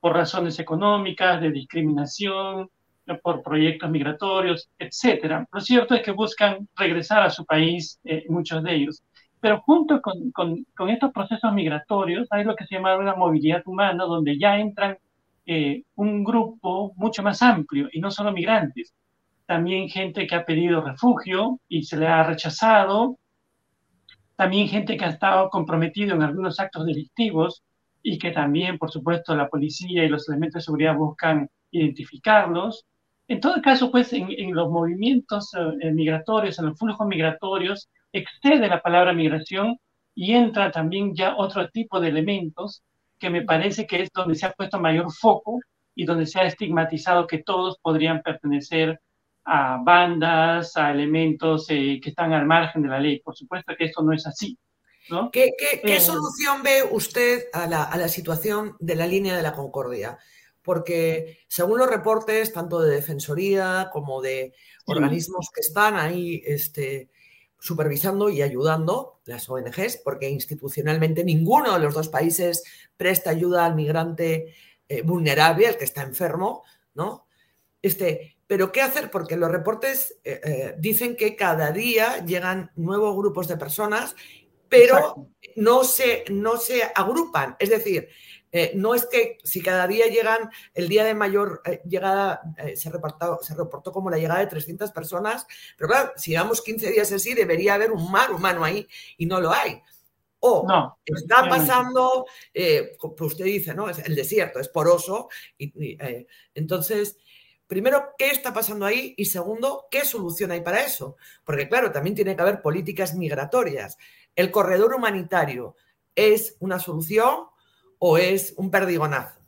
por razones económicas, de discriminación, por proyectos migratorios, etcétera. Lo cierto es que buscan regresar a su país, eh, muchos de ellos. Pero junto con, con, estos procesos migratorios hay lo que se llama una movilidad humana, donde ya entran eh, un grupo mucho más amplio, y no solo migrantes, también gente que ha pedido refugio y se le ha rechazado, también gente que ha estado comprometido en algunos actos delictivos y que también, por supuesto, la policía y los elementos de seguridad buscan identificarlos, en todo caso, pues en, los movimientos eh, migratorios, en los flujos migratorios, excede la palabra migración y entra también ya otro tipo de elementos que me parece que es donde se ha puesto mayor foco y donde se ha estigmatizado que todos podrían pertenecer a bandas, a elementos eh, que están al margen de la ley. Por supuesto que esto no es así. ¿no? ¿Qué, eh, solución ve usted a la, a la situación de la línea de la Concordia? porque según los reportes, tanto de Defensoría como de organismos que están ahí este, supervisando y ayudando, las ONGs, porque institucionalmente ninguno de los dos países presta ayuda al migrante eh, vulnerable, al que está enfermo, ¿no? Este, pero ¿qué hacer? Porque los reportes eh, eh, dicen que cada día llegan nuevos grupos de personas, pero no se, no se agrupan. Es decir, eh, no es que si cada día llegan, el día de mayor eh, llegada eh, se, reportó, se reportó como la llegada de 300 personas, pero claro, si llevamos 15 días así, debería haber un mar humano ahí y no lo hay. O no, está pasando, pues usted dice, ¿no? Es el desierto, es poroso. Y, entonces, primero, ¿qué está pasando ahí? Y segundo, ¿qué solución hay para eso? Porque claro, también tiene que haber políticas migratorias. El corredor humanitario es una solución o es un perdigonazo?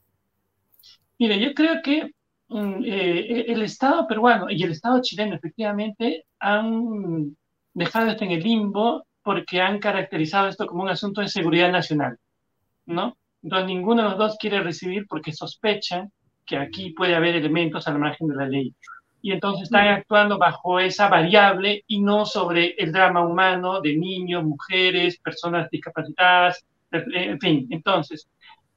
Mire, yo creo que mm, eh, el Estado peruano y el Estado chileno efectivamente han dejado esto en el limbo porque han caracterizado esto como un asunto de seguridad nacional, ¿no? Entonces ninguno de los dos quiere recibir porque sospechan que aquí puede haber elementos al margen de la ley. Y entonces están actuando bajo esa variable y no sobre el drama humano de niños, mujeres, personas discapacitadas, en fin. Entonces,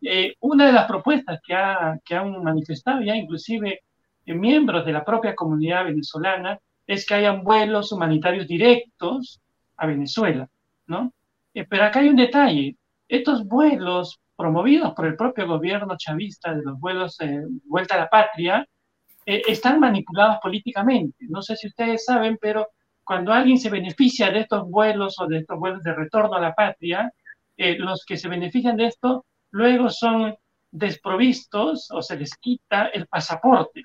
eh, una de las propuestas que, ha, que han manifestado ya inclusive eh, miembros de la propia comunidad venezolana es que hayan vuelos humanitarios directos a Venezuela, ¿no? Eh, pero acá hay un detalle, estos vuelos promovidos por el propio gobierno chavista de los vuelos Vuelta a la Patria, están manipulados políticamente. No sé si ustedes saben, pero cuando alguien se beneficia de estos vuelos o de estos vuelos de retorno a la patria, los que se benefician de esto luego son desprovistos o se les quita el pasaporte,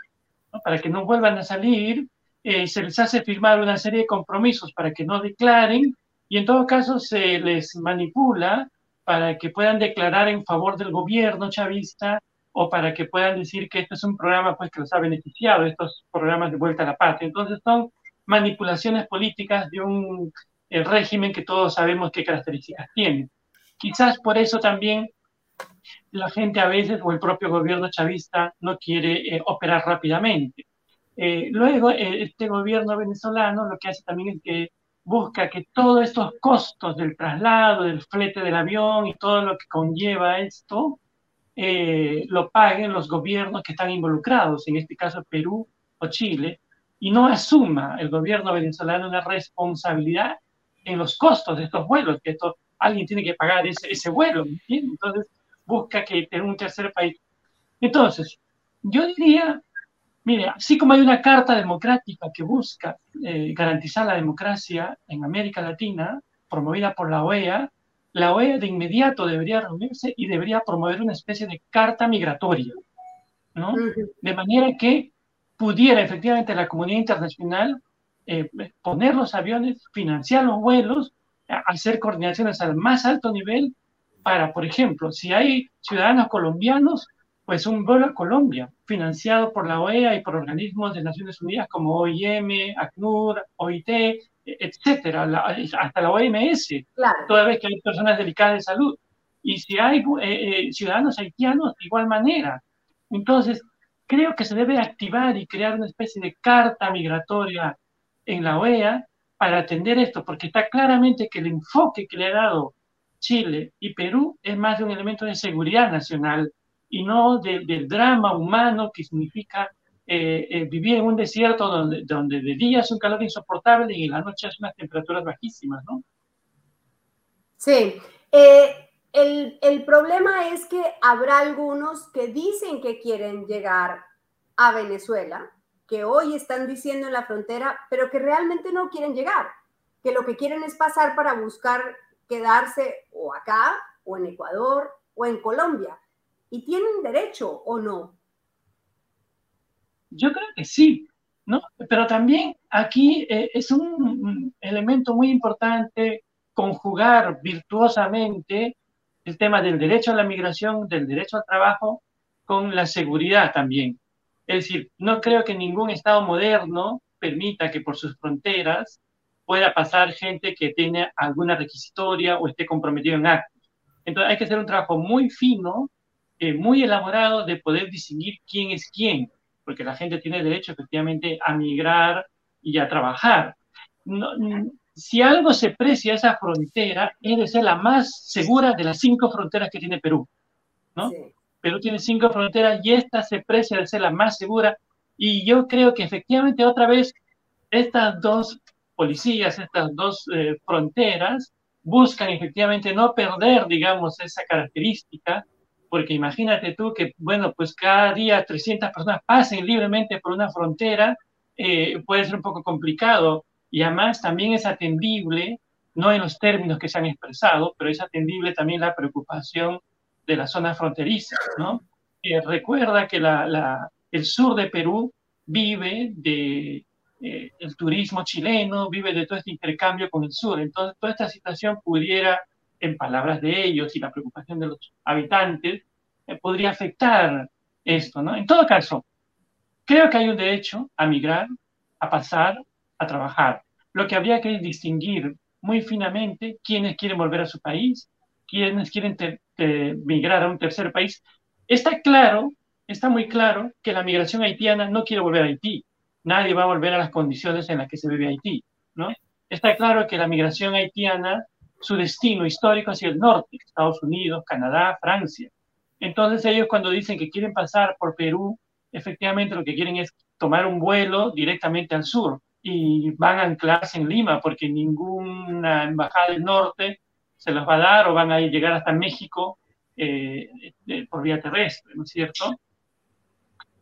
para que no vuelvan a salir eh, se les hace firmar una serie de compromisos para que no declaren y en todo caso se les manipula para que puedan declarar en favor del gobierno chavista o para que puedan decir que este es un programa pues, que los ha beneficiado, estos programas de vuelta a la patria. Entonces son manipulaciones políticas de un régimen que todos sabemos qué características tiene. Quizás por eso también la gente a veces o el propio gobierno chavista no quiere eh, operar rápidamente. Eh, luego, eh, este gobierno venezolano lo que hace también es que busca que todos estos costos del traslado, del flete del avión y todo lo que conlleva esto, lo paguen los gobiernos que están involucrados, en este caso Perú o Chile, y no asuma el gobierno venezolano una responsabilidad en los costos de estos vuelos, que esto, alguien tiene que pagar ese, ese vuelo, Entonces busca que tenga un tercer país. Entonces, yo diría, mire, así como hay una carta democrática que busca eh, garantizar la democracia en América Latina, promovida por la OEA, la OEA de inmediato debería reunirse y debería promover una especie de carta migratoria, ¿no? De manera que pudiera efectivamente la comunidad internacional eh, poner los aviones, financiar los vuelos, hacer coordinaciones al más alto nivel para, por ejemplo, si hay ciudadanos colombianos, pues un vuelo a Colombia, financiado por la OEA y por organismos de Naciones Unidas como OIM, ACNUR, OIT, etcétera, hasta la OMS, toda vez que hay personas delicadas de salud. Y si hay eh, eh, ciudadanos haitianos, de igual manera. Entonces, creo que se debe activar y crear una especie de carta migratoria en la OEA para atender esto, porque está claramente que el enfoque que le ha dado Chile y Perú es más de un elemento de seguridad nacional y no del drama humano que significa eh, eh, vivir en un desierto donde, donde de día es un calor insoportable y en la noche es unas temperaturas bajísimas, ¿no? Sí. Eh, el, el, problema es que habrá algunos que dicen que quieren llegar a Venezuela, que hoy están diciendo en la frontera, pero que realmente no quieren llegar, que lo que quieren es pasar para buscar quedarse o acá, o en Ecuador, o en Colombia. ¿Y tienen derecho o no? Yo creo que sí, ¿no? Pero también aquí eh, es un elemento muy importante conjugar virtuosamente el tema del derecho a la migración, del derecho al trabajo, con la seguridad también. Es decir, no creo que ningún Estado moderno permita que por sus fronteras pueda pasar gente que tiene alguna requisitoria o esté comprometido en actos. Entonces hay que hacer un trabajo muy fino, eh, muy elaborado de poder distinguir quién es quién, porque la gente tiene derecho efectivamente a migrar y a trabajar. No, si algo se precia esa frontera, es de ser la más segura de las cinco fronteras que tiene Perú. ¿no? Perú tiene cinco fronteras y esta se precia de ser la más segura. Y yo creo que efectivamente otra vez estas dos policías, estas dos eh, fronteras, buscan efectivamente no perder, digamos, esa característica, porque imagínate tú que, bueno, pues cada día 300 personas pasen libremente por una frontera, eh, puede ser un poco complicado y además también es atendible, no en los términos que se han expresado, pero es atendible también la preocupación de la zona fronteriza, ¿no? Eh, recuerda que la, el sur de Perú vive de eh, el turismo chileno, vive de todo este intercambio con el sur. Entonces, toda esta situación pudiera, en palabras de ellos y la preocupación de los habitantes, eh, podría afectar esto, ¿no? En todo caso, creo que hay un derecho a migrar, a pasar, a trabajar. Lo que habría que distinguir muy finamente quiénes quieren volver a su país, quiénes quieren migrar a un tercer país. Está claro, está muy claro que la migración haitiana no quiere volver a Haití. Nadie va a volver a las condiciones en las que se vive Haití, ¿no? Está claro que la migración haitiana, su destino histórico hacia el norte, Estados Unidos, Canadá, Francia. Entonces ellos cuando dicen que quieren pasar por Perú, efectivamente lo que quieren es tomar un vuelo directamente al sur y van a anclarse en Lima porque ninguna embajada del norte se los va a dar o van a llegar hasta México eh, por vía terrestre, ¿no es cierto?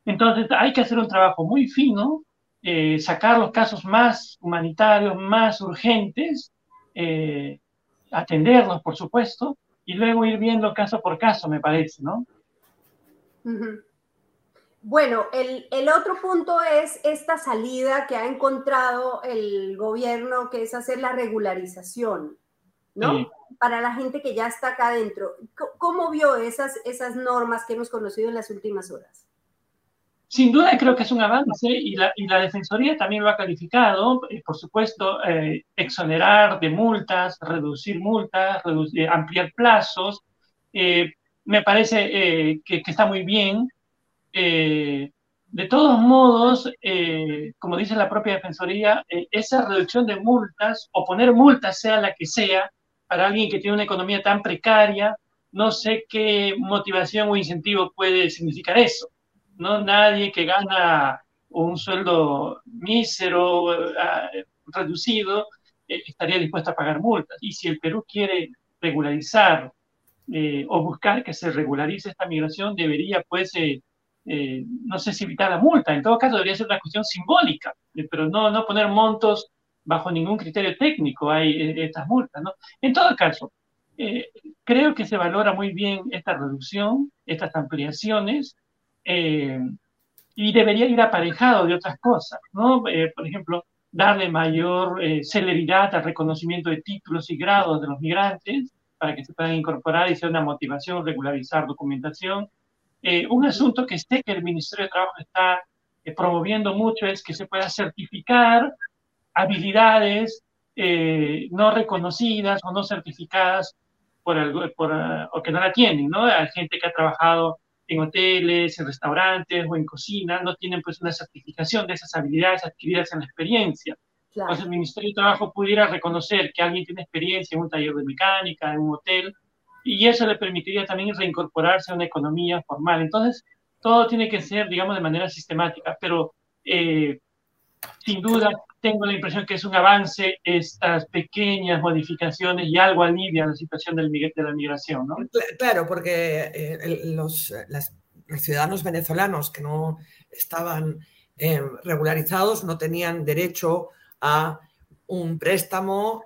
Entonces hay que hacer un trabajo muy fino, eh, sacar los casos más humanitarios, más urgentes, eh, atenderlos, por supuesto, y luego ir viendo caso por caso, me parece, ¿no? Bueno, el, el, otro punto es esta salida que ha encontrado el gobierno, que es hacer la regularización, ¿no? Para la gente que ya está acá adentro. ¿Cómo vio esas, esas normas que hemos conocido en las últimas horas? Sin duda creo que es un avance y la, y la Defensoría también lo ha calificado, eh, por supuesto, eh, exonerar de multas, reducir multas, reducir, ampliar plazos. Eh, me parece que, está muy bien. Eh, de todos modos, eh, como dice la propia Defensoría, eh, esa reducción de multas o poner multas, sea la que sea, para alguien que tiene una economía tan precaria, no sé qué motivación o incentivo puede significar eso. No nadie que gana un sueldo mísero, reducido, estaría dispuesto a pagar multas. Y si el Perú quiere regularizar o buscar que se regularice esta migración, debería pues eh, no sé si evitar la multa, en todo caso debería ser una cuestión simbólica, eh, pero no, no poner montos bajo ningún criterio técnico hay eh, estas multas, ¿no? En todo caso, creo que se valora muy bien esta reducción, estas ampliaciones, y debería ir aparejado de otras cosas, ¿no? por ejemplo, darle mayor celeridad al reconocimiento de títulos y grados de los migrantes para que se puedan incorporar y sea una motivación regularizar documentación, eh, un asunto que sé que el Ministerio de Trabajo está eh, promoviendo mucho es que se pueda certificar habilidades eh, no reconocidas o no certificadas por, algo, por o que no la tienen, ¿no? Hay gente que ha trabajado en hoteles, en restaurantes o en cocina, no tienen pues una certificación de esas habilidades adquiridas en la experiencia. Entonces el Ministerio de Trabajo pudiera reconocer que alguien tiene experiencia en un taller de mecánica, en un hotel, y eso le permitiría también reincorporarse a una economía formal. Entonces, todo tiene que ser, digamos, de manera sistemática, pero eh, sin duda tengo la impresión que es un avance estas pequeñas modificaciones y algo alivia la situación del, de la migración, ¿no? Claro, porque eh, los, los, ciudadanos venezolanos que no estaban eh, regularizados no tenían derecho a un préstamo,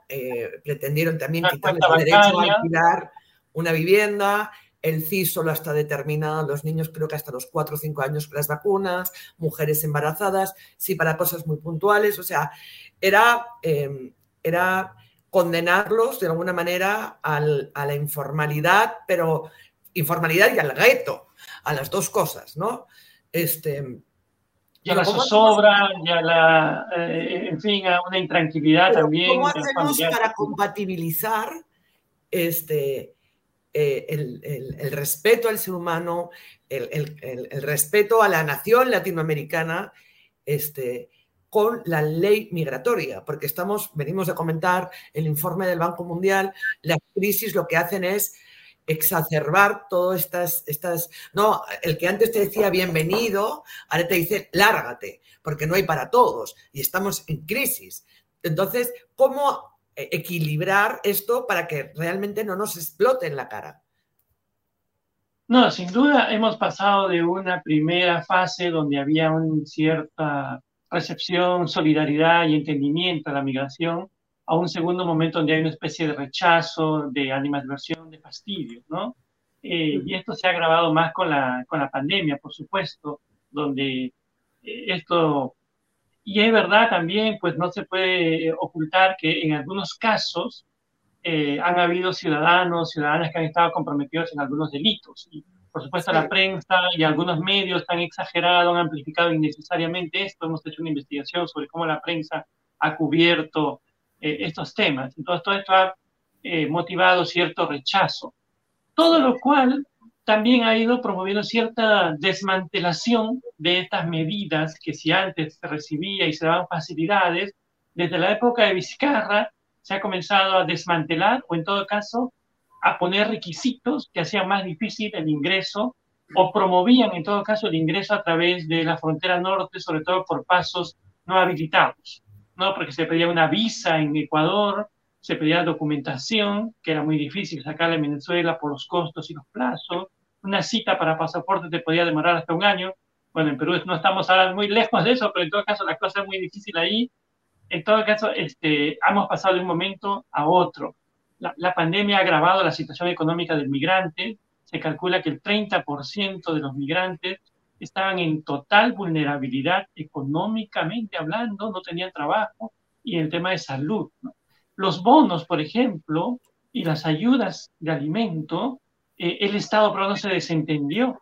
pretendieron también quitarles el derecho a alquilar una vivienda, el CIS solo está determinado los niños creo que hasta los 4 o 5 años con las vacunas, mujeres embarazadas, sí para cosas muy puntuales, o sea, era, em, era condenarlos de alguna manera a la informalidad, pero informalidad y al gueto, a las dos cosas, ¿no? Este, y a la zozobra, y a la, eh, en fin, a una intranquilidad también. ¿Cómo hacemos para compatibilizar este, eh, el, respeto al ser humano, el, respeto a la nación latinoamericana, este, con la ley migratoria, porque estamos, venimos de comentar el informe del Banco Mundial, las crisis lo que hacen es exacerbar todas estas, estas, no, el que antes te decía bienvenido, ahora te dice lárgate, porque no hay para todos y estamos en crisis. Entonces, ¿cómo equilibrar esto para que realmente no nos explote en la cara. No, sin duda hemos pasado de una primera fase donde había una cierta recepción, solidaridad y entendimiento a la migración, a un segundo momento donde hay una especie de rechazo, de animadversión, de fastidio, ¿no? Eh, y esto se ha agravado más con la, con la pandemia, por supuesto, donde eh, esto y es verdad también, pues no se puede eh, ocultar que en algunos casos eh, han habido ciudadanos, ciudadanas que han estado comprometidos en algunos delitos. Y por supuesto la prensa y algunos medios han exagerado, han amplificado innecesariamente esto. Hemos hecho una investigación sobre cómo la prensa ha cubierto eh, estos temas. Entonces todo esto ha motivado cierto rechazo. Todo lo cual también ha ido promoviendo cierta desmantelación de estas medidas que si antes se recibía y se daban facilidades, desde la época de Vizcarra se ha comenzado a desmantelar o en todo caso a poner requisitos que hacían más difícil el ingreso o promovían en todo caso el ingreso a través de la frontera norte, sobre todo por pasos no habilitados, ¿no? Porque se pedía una visa en Ecuador, se pedía documentación, que era muy difícil sacarla en Venezuela por los costos y los plazos, una cita para pasaporte te podía demorar hasta un año. Bueno, en Perú no estamos ahora muy lejos de eso, pero en todo caso la cosa es muy difícil ahí. En todo caso, este, hemos pasado de un momento a otro. La, la pandemia ha agravado la situación económica del migrante. Se calcula que el 30% de los migrantes estaban en total vulnerabilidad económicamente hablando, no tenían trabajo y el tema de salud. Los bonos, por ejemplo, y las ayudas de alimento, eh, el Estado pero no se desentendió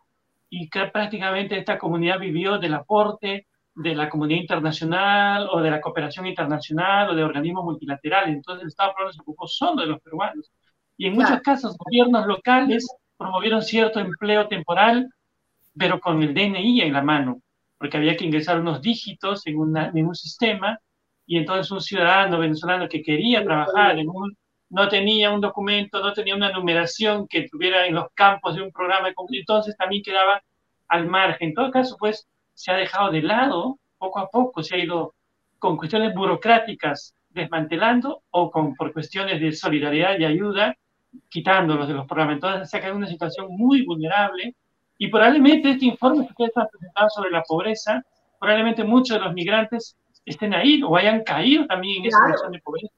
y que prácticamente esta comunidad vivió del aporte de la comunidad internacional o de la cooperación internacional o de organismos multilaterales. Entonces el Estado peruano se ocupó solo de los peruanos. Y en muchos casos gobiernos locales promovieron cierto empleo temporal, pero con el DNI en la mano, porque había que ingresar unos dígitos en, en un sistema y entonces un ciudadano venezolano que quería trabajar en un, no tenía un documento, no tenía una numeración que tuviera en los campos de un programa, entonces también quedaba al margen. En todo caso, pues se ha dejado de lado poco a poco, se ha ido con cuestiones burocráticas desmantelando o con, por cuestiones de solidaridad y ayuda quitándolos de los programas. Entonces se ha en una situación muy vulnerable y probablemente este informe que ustedes han presentado sobre la pobreza, probablemente muchos de los migrantes estén ahí o hayan caído también en esa situación de pobreza.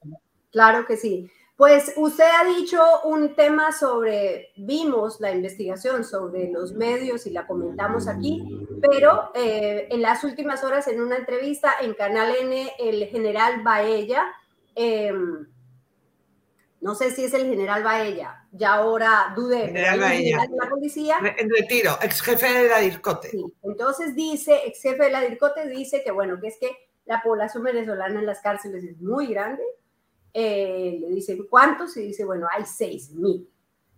Claro que sí. Pues usted ha dicho un tema sobre, vimos la investigación sobre los medios y la comentamos aquí, pero eh, en las últimas horas en una entrevista en Canal N, el general Baella, em, no sé si es el general Baella, ya ahora dudé, general Baella, de la policía. En retiro, ex jefe de la DIRCOTE. Sí, entonces dice, ex jefe de la DIRCOTE dice que bueno, que es que la población venezolana en las cárceles es muy grande, eh, le dicen cuántos y dice, bueno, hay seis mil,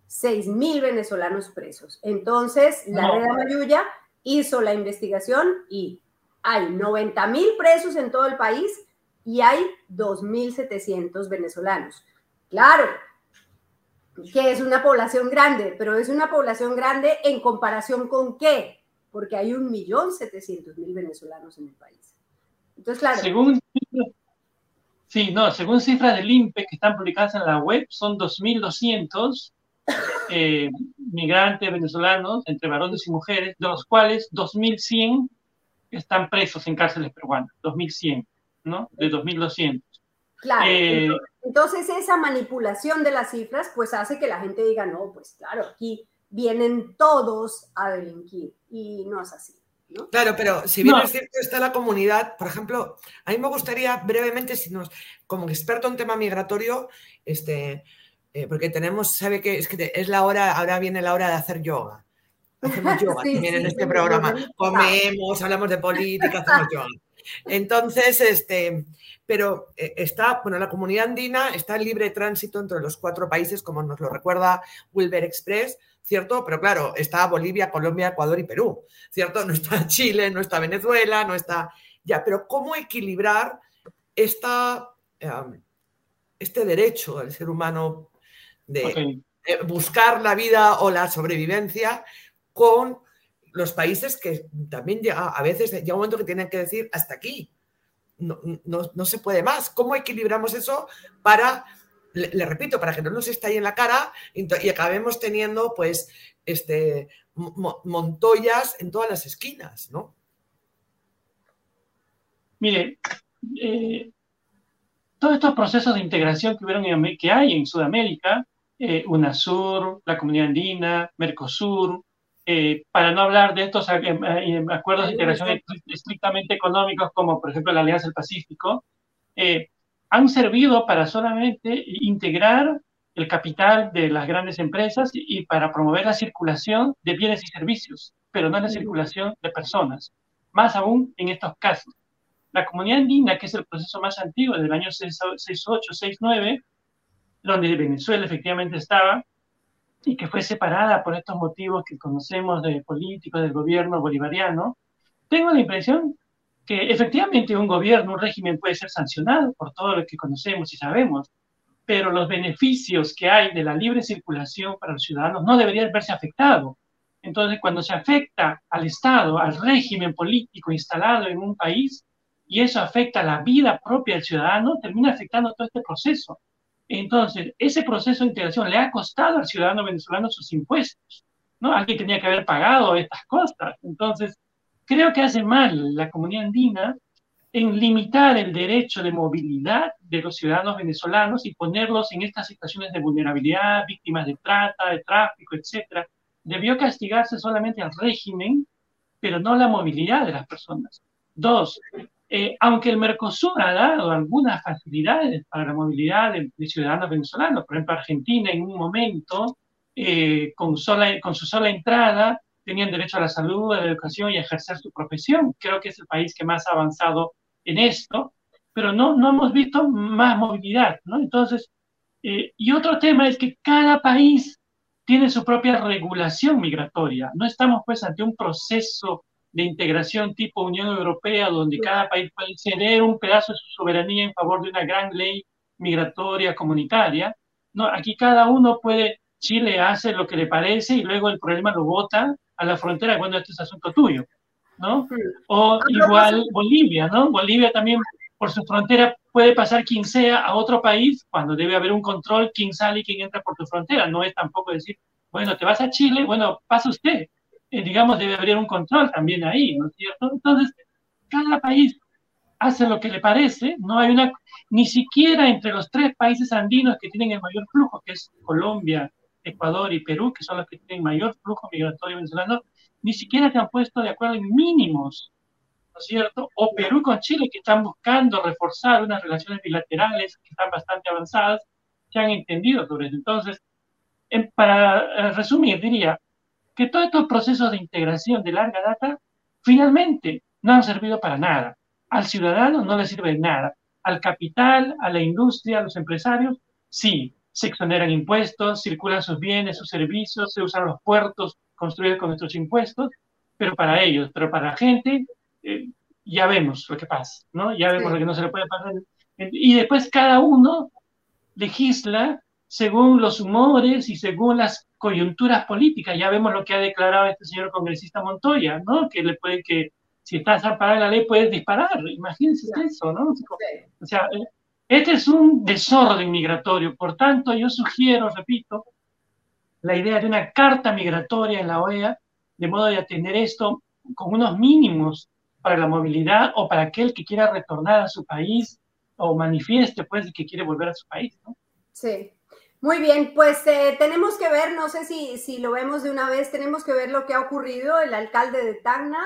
seis mil venezolanos presos. Entonces, la Red Mayuya hizo la investigación y hay 90 mil presos en todo el país y hay 2.700 venezolanos. Claro, que es una población grande, pero es una población grande en comparación con qué, porque hay un millón setecientos mil venezolanos en el país. Entonces, claro. Según Sí, no, según cifras del INPE que están publicadas en la web, son 2.200 eh, migrantes venezolanos, entre varones y mujeres, de los cuales 2.100 están presos en cárceles peruanas, 2.100, ¿no? De 2.200. Claro, eh, entonces esa manipulación de las cifras pues hace que la gente diga, no, pues claro, aquí vienen todos a delinquir y no es así. Claro, pero si bien es cierto está la comunidad, por ejemplo, a mí me gustaría brevemente, si nos, como experto en tema migratorio, este, eh, porque tenemos, sabe que es que es la hora, ahora viene la hora de hacer yoga. Hacemos yoga también en este programa. Comemos, hablamos de política, hacemos yoga. Entonces, este, pero eh, está, bueno, la comunidad andina está en libre tránsito entre los cuatro países, como nos lo recuerda Wilber Express, ¿cierto? Pero claro, está Bolivia, Colombia, Ecuador y Perú, ¿cierto? No está Chile, no está Venezuela, no está... Ya, pero ¿cómo equilibrar esta, em, este derecho del ser humano de buscar la vida o la sobrevivencia con los países que también llega, a veces llega un momento que tienen que decir hasta aquí, no, no se puede más. ¿Cómo equilibramos eso para le, repito, para que no nos esté ahí en la cara y, acabemos teniendo, pues, este, montoyas en todas las esquinas, ¿no? Mire, eh, todos estos procesos de integración que, hubieron que hay en Sudamérica, eh, UNASUR, la Comunidad Andina, Mercosur, eh, para no hablar de estos acuerdos de integración estrictamente económicos como por ejemplo la Alianza del Pacífico, han servido para solamente integrar el capital de las grandes empresas y para promover la circulación de bienes y servicios, pero no la circulación de personas. Más aún en estos casos. La comunidad andina, que es el proceso más antiguo del año 68, 69, donde Venezuela efectivamente estaba, y que fue separada por estos motivos que conocemos de políticos del gobierno bolivariano, tengo la impresión que efectivamente un gobierno, un régimen puede ser sancionado por todo lo que conocemos y sabemos, pero los beneficios que hay de la libre circulación para los ciudadanos no deberían verse afectados. Entonces, cuando se afecta al Estado, al régimen político instalado en un país, y eso afecta la vida propia del ciudadano, termina afectando todo este proceso. Entonces, ese proceso de integración le ha costado al ciudadano venezolano sus impuestos, ¿no? Alguien tenía que haber pagado estas costas. Entonces, Creo que hace mal la comunidad andina en limitar el derecho de movilidad de los ciudadanos venezolanos y ponerlos en estas situaciones de vulnerabilidad, víctimas de trata, de tráfico, etc. Debió castigarse solamente al régimen, pero no la movilidad de las personas. Dos, eh, aunque el Mercosur ha dado algunas facilidades para la movilidad de, ciudadanos venezolanos, por ejemplo, Argentina en un momento, eh, con, sola, con su sola entrada, tenían derecho a la salud, a la educación y a ejercer su profesión. Creo que es el país que más ha avanzado en esto, pero no, no hemos visto más movilidad, ¿no? Entonces, eh, y otro tema es que cada país tiene su propia regulación migratoria. No estamos pues ante un proceso de integración tipo Unión Europea donde cada país puede ceder un pedazo de su soberanía en favor de una gran ley migratoria comunitaria. No, aquí cada uno puede, Chile hace lo que le parece y luego el problema lo vota a la frontera cuando esto es asunto tuyo, ¿no? O igual Bolivia, ¿no? Bolivia también por su frontera puede pasar quien sea a otro país cuando debe haber un control quién sale y quién entra por tu frontera. No es tampoco decir, bueno, te vas a Chile, bueno, pasa usted. Eh, digamos, debe haber un control también ahí, ¿no es cierto? Entonces, cada país hace lo que le parece, no hay una, ni siquiera entre los tres países andinos que tienen el mayor flujo, que es Colombia, Ecuador y Perú, que son los que tienen mayor flujo migratorio venezolano, ni siquiera se han puesto de acuerdo en mínimos, ¿no es cierto? O Perú con Chile, que están buscando reforzar unas relaciones bilaterales que están bastante avanzadas, se han entendido sobre eso. Entonces, para eh, resumir, diría que todos estos procesos de integración de larga data finalmente no han servido para nada. Al ciudadano no le sirve nada. Al capital, a la industria, a los empresarios, sí, se exoneran impuestos, circulan sus bienes, sus servicios, se usan los puertos construidos con nuestros impuestos, pero para ellos, pero para la gente, eh, ya vemos lo que pasa, ¿no? Ya vemos lo que no se le puede pasar. Y después cada uno legisla según los humores y según las coyunturas políticas. Ya vemos lo que ha declarado este señor congresista Montoya, ¿no? Que le puede que si estás a parar la ley puedes disparar. Imagínense eso, ¿no? O sea, este es un desorden migratorio. Por tanto, yo sugiero, repito, la idea de una carta migratoria en la OEA, de modo de atender esto con unos mínimos para la movilidad o para aquel que quiera retornar a su país o manifieste pues que quiere volver a su país. Sí. Muy bien, pues eh, tenemos que ver, no sé si, si lo vemos de una vez, tenemos que ver lo que ha ocurrido. El alcalde de Tacna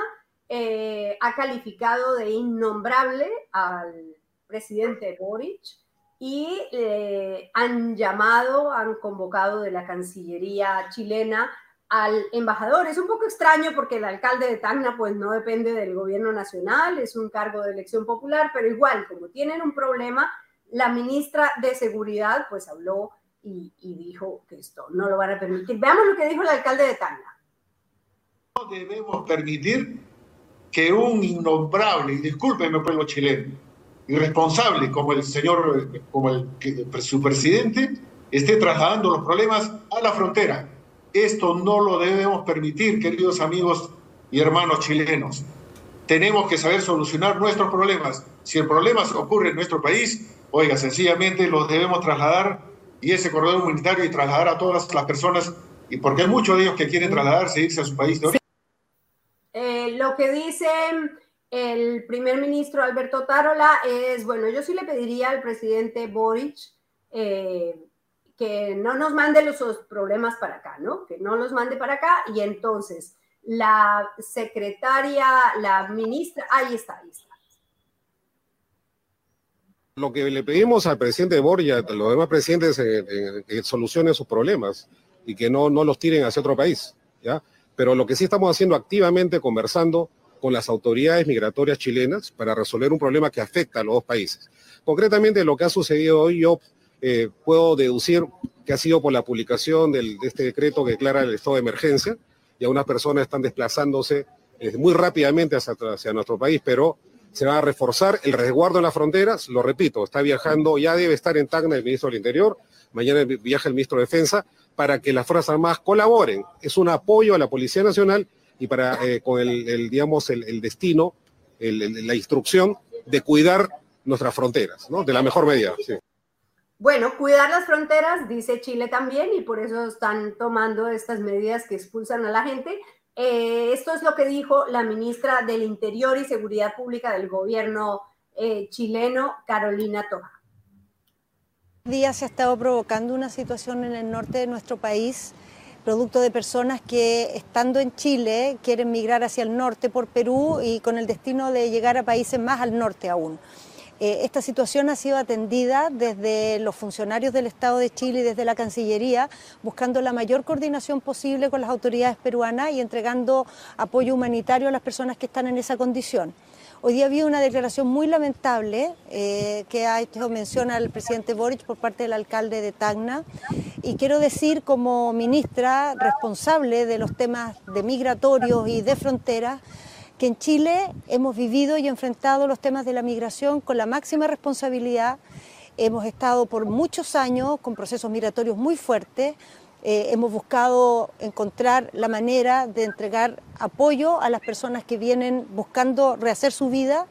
eh, ha calificado de innombrable al presidente Boric y eh, han llamado, han convocado de la Cancillería chilena al embajador. Es un poco extraño porque el alcalde de Tacna pues no depende del gobierno nacional, es un cargo de elección popular, pero igual, como tienen un problema, la ministra de Seguridad pues habló y, dijo que esto no lo van a permitir. Veamos lo que dijo el alcalde de Tacna. No debemos permitir que un innombrable, y discúlpeme pueblo chileno, irresponsable como el señor, como el, su presidente, esté trasladando los problemas a la frontera. Esto no lo debemos permitir, queridos amigos y hermanos chilenos. Tenemos que saber solucionar nuestros problemas. Si el problema ocurre en nuestro país, oiga, sencillamente los debemos trasladar y ese corredor humanitario y trasladar a todas las personas, y porque hay muchos de ellos que quieren trasladarse e irse a su país de origen. Eh, lo que dice el primer ministro Alberto Tarola es, bueno, yo sí le pediría al presidente Boric eh, que no nos mande los problemas para acá, ¿no? Que no los mande para acá y entonces la secretaria, la ministra, ahí está, ahí está. Lo que le pedimos al presidente Boric a los demás presidentes es que solucionen sus problemas y que no, no los tiren hacia otro país, ¿ya? Pero lo que sí estamos haciendo activamente, conversando, con las autoridades migratorias chilenas para resolver un problema que afecta a los dos países. Concretamente, lo que ha sucedido hoy, yo eh, puedo deducir que ha sido por la publicación de este decreto que declara el estado de emergencia y algunas personas están desplazándose eh, muy rápidamente hacia, hacia nuestro país, pero se va a reforzar el resguardo en las fronteras, lo repito, está viajando, ya debe estar en Tacna el ministro del Interior, mañana viaja el ministro de Defensa, para que las Fuerzas Armadas colaboren. Es un apoyo a la Policía Nacional y para eh, con el, digamos, el, destino, la instrucción de cuidar nuestras fronteras, ¿no? De la mejor medida. Bueno, cuidar las fronteras, dice Chile también, y por eso están tomando estas medidas que expulsan a la gente. Eh, esto es lo que dijo la ministra del Interior y Seguridad Pública del gobierno eh, chileno, Carolina Toja. Días se ha estado provocando una situación en el norte de nuestro país producto de personas que estando en Chile quieren migrar hacia el norte por Perú y con el destino de llegar a países más al norte aún. Eh, esta situación ha sido atendida desde los funcionarios del Estado de Chile y desde la Cancillería, buscando la mayor coordinación posible con las autoridades peruanas y entregando apoyo humanitario a las personas que están en esa condición. Hoy día había una declaración muy lamentable eh, que ha hecho mención al presidente Boric por parte del alcalde de Tacna y quiero decir como ministra responsable de los temas de migratorios y de fronteras que en Chile hemos vivido y enfrentado los temas de la migración con la máxima responsabilidad. Hemos estado por muchos años con procesos migratorios muy fuertes. Eh, hemos buscado encontrar la manera de entregar apoyo a las personas que vienen buscando rehacer su vida.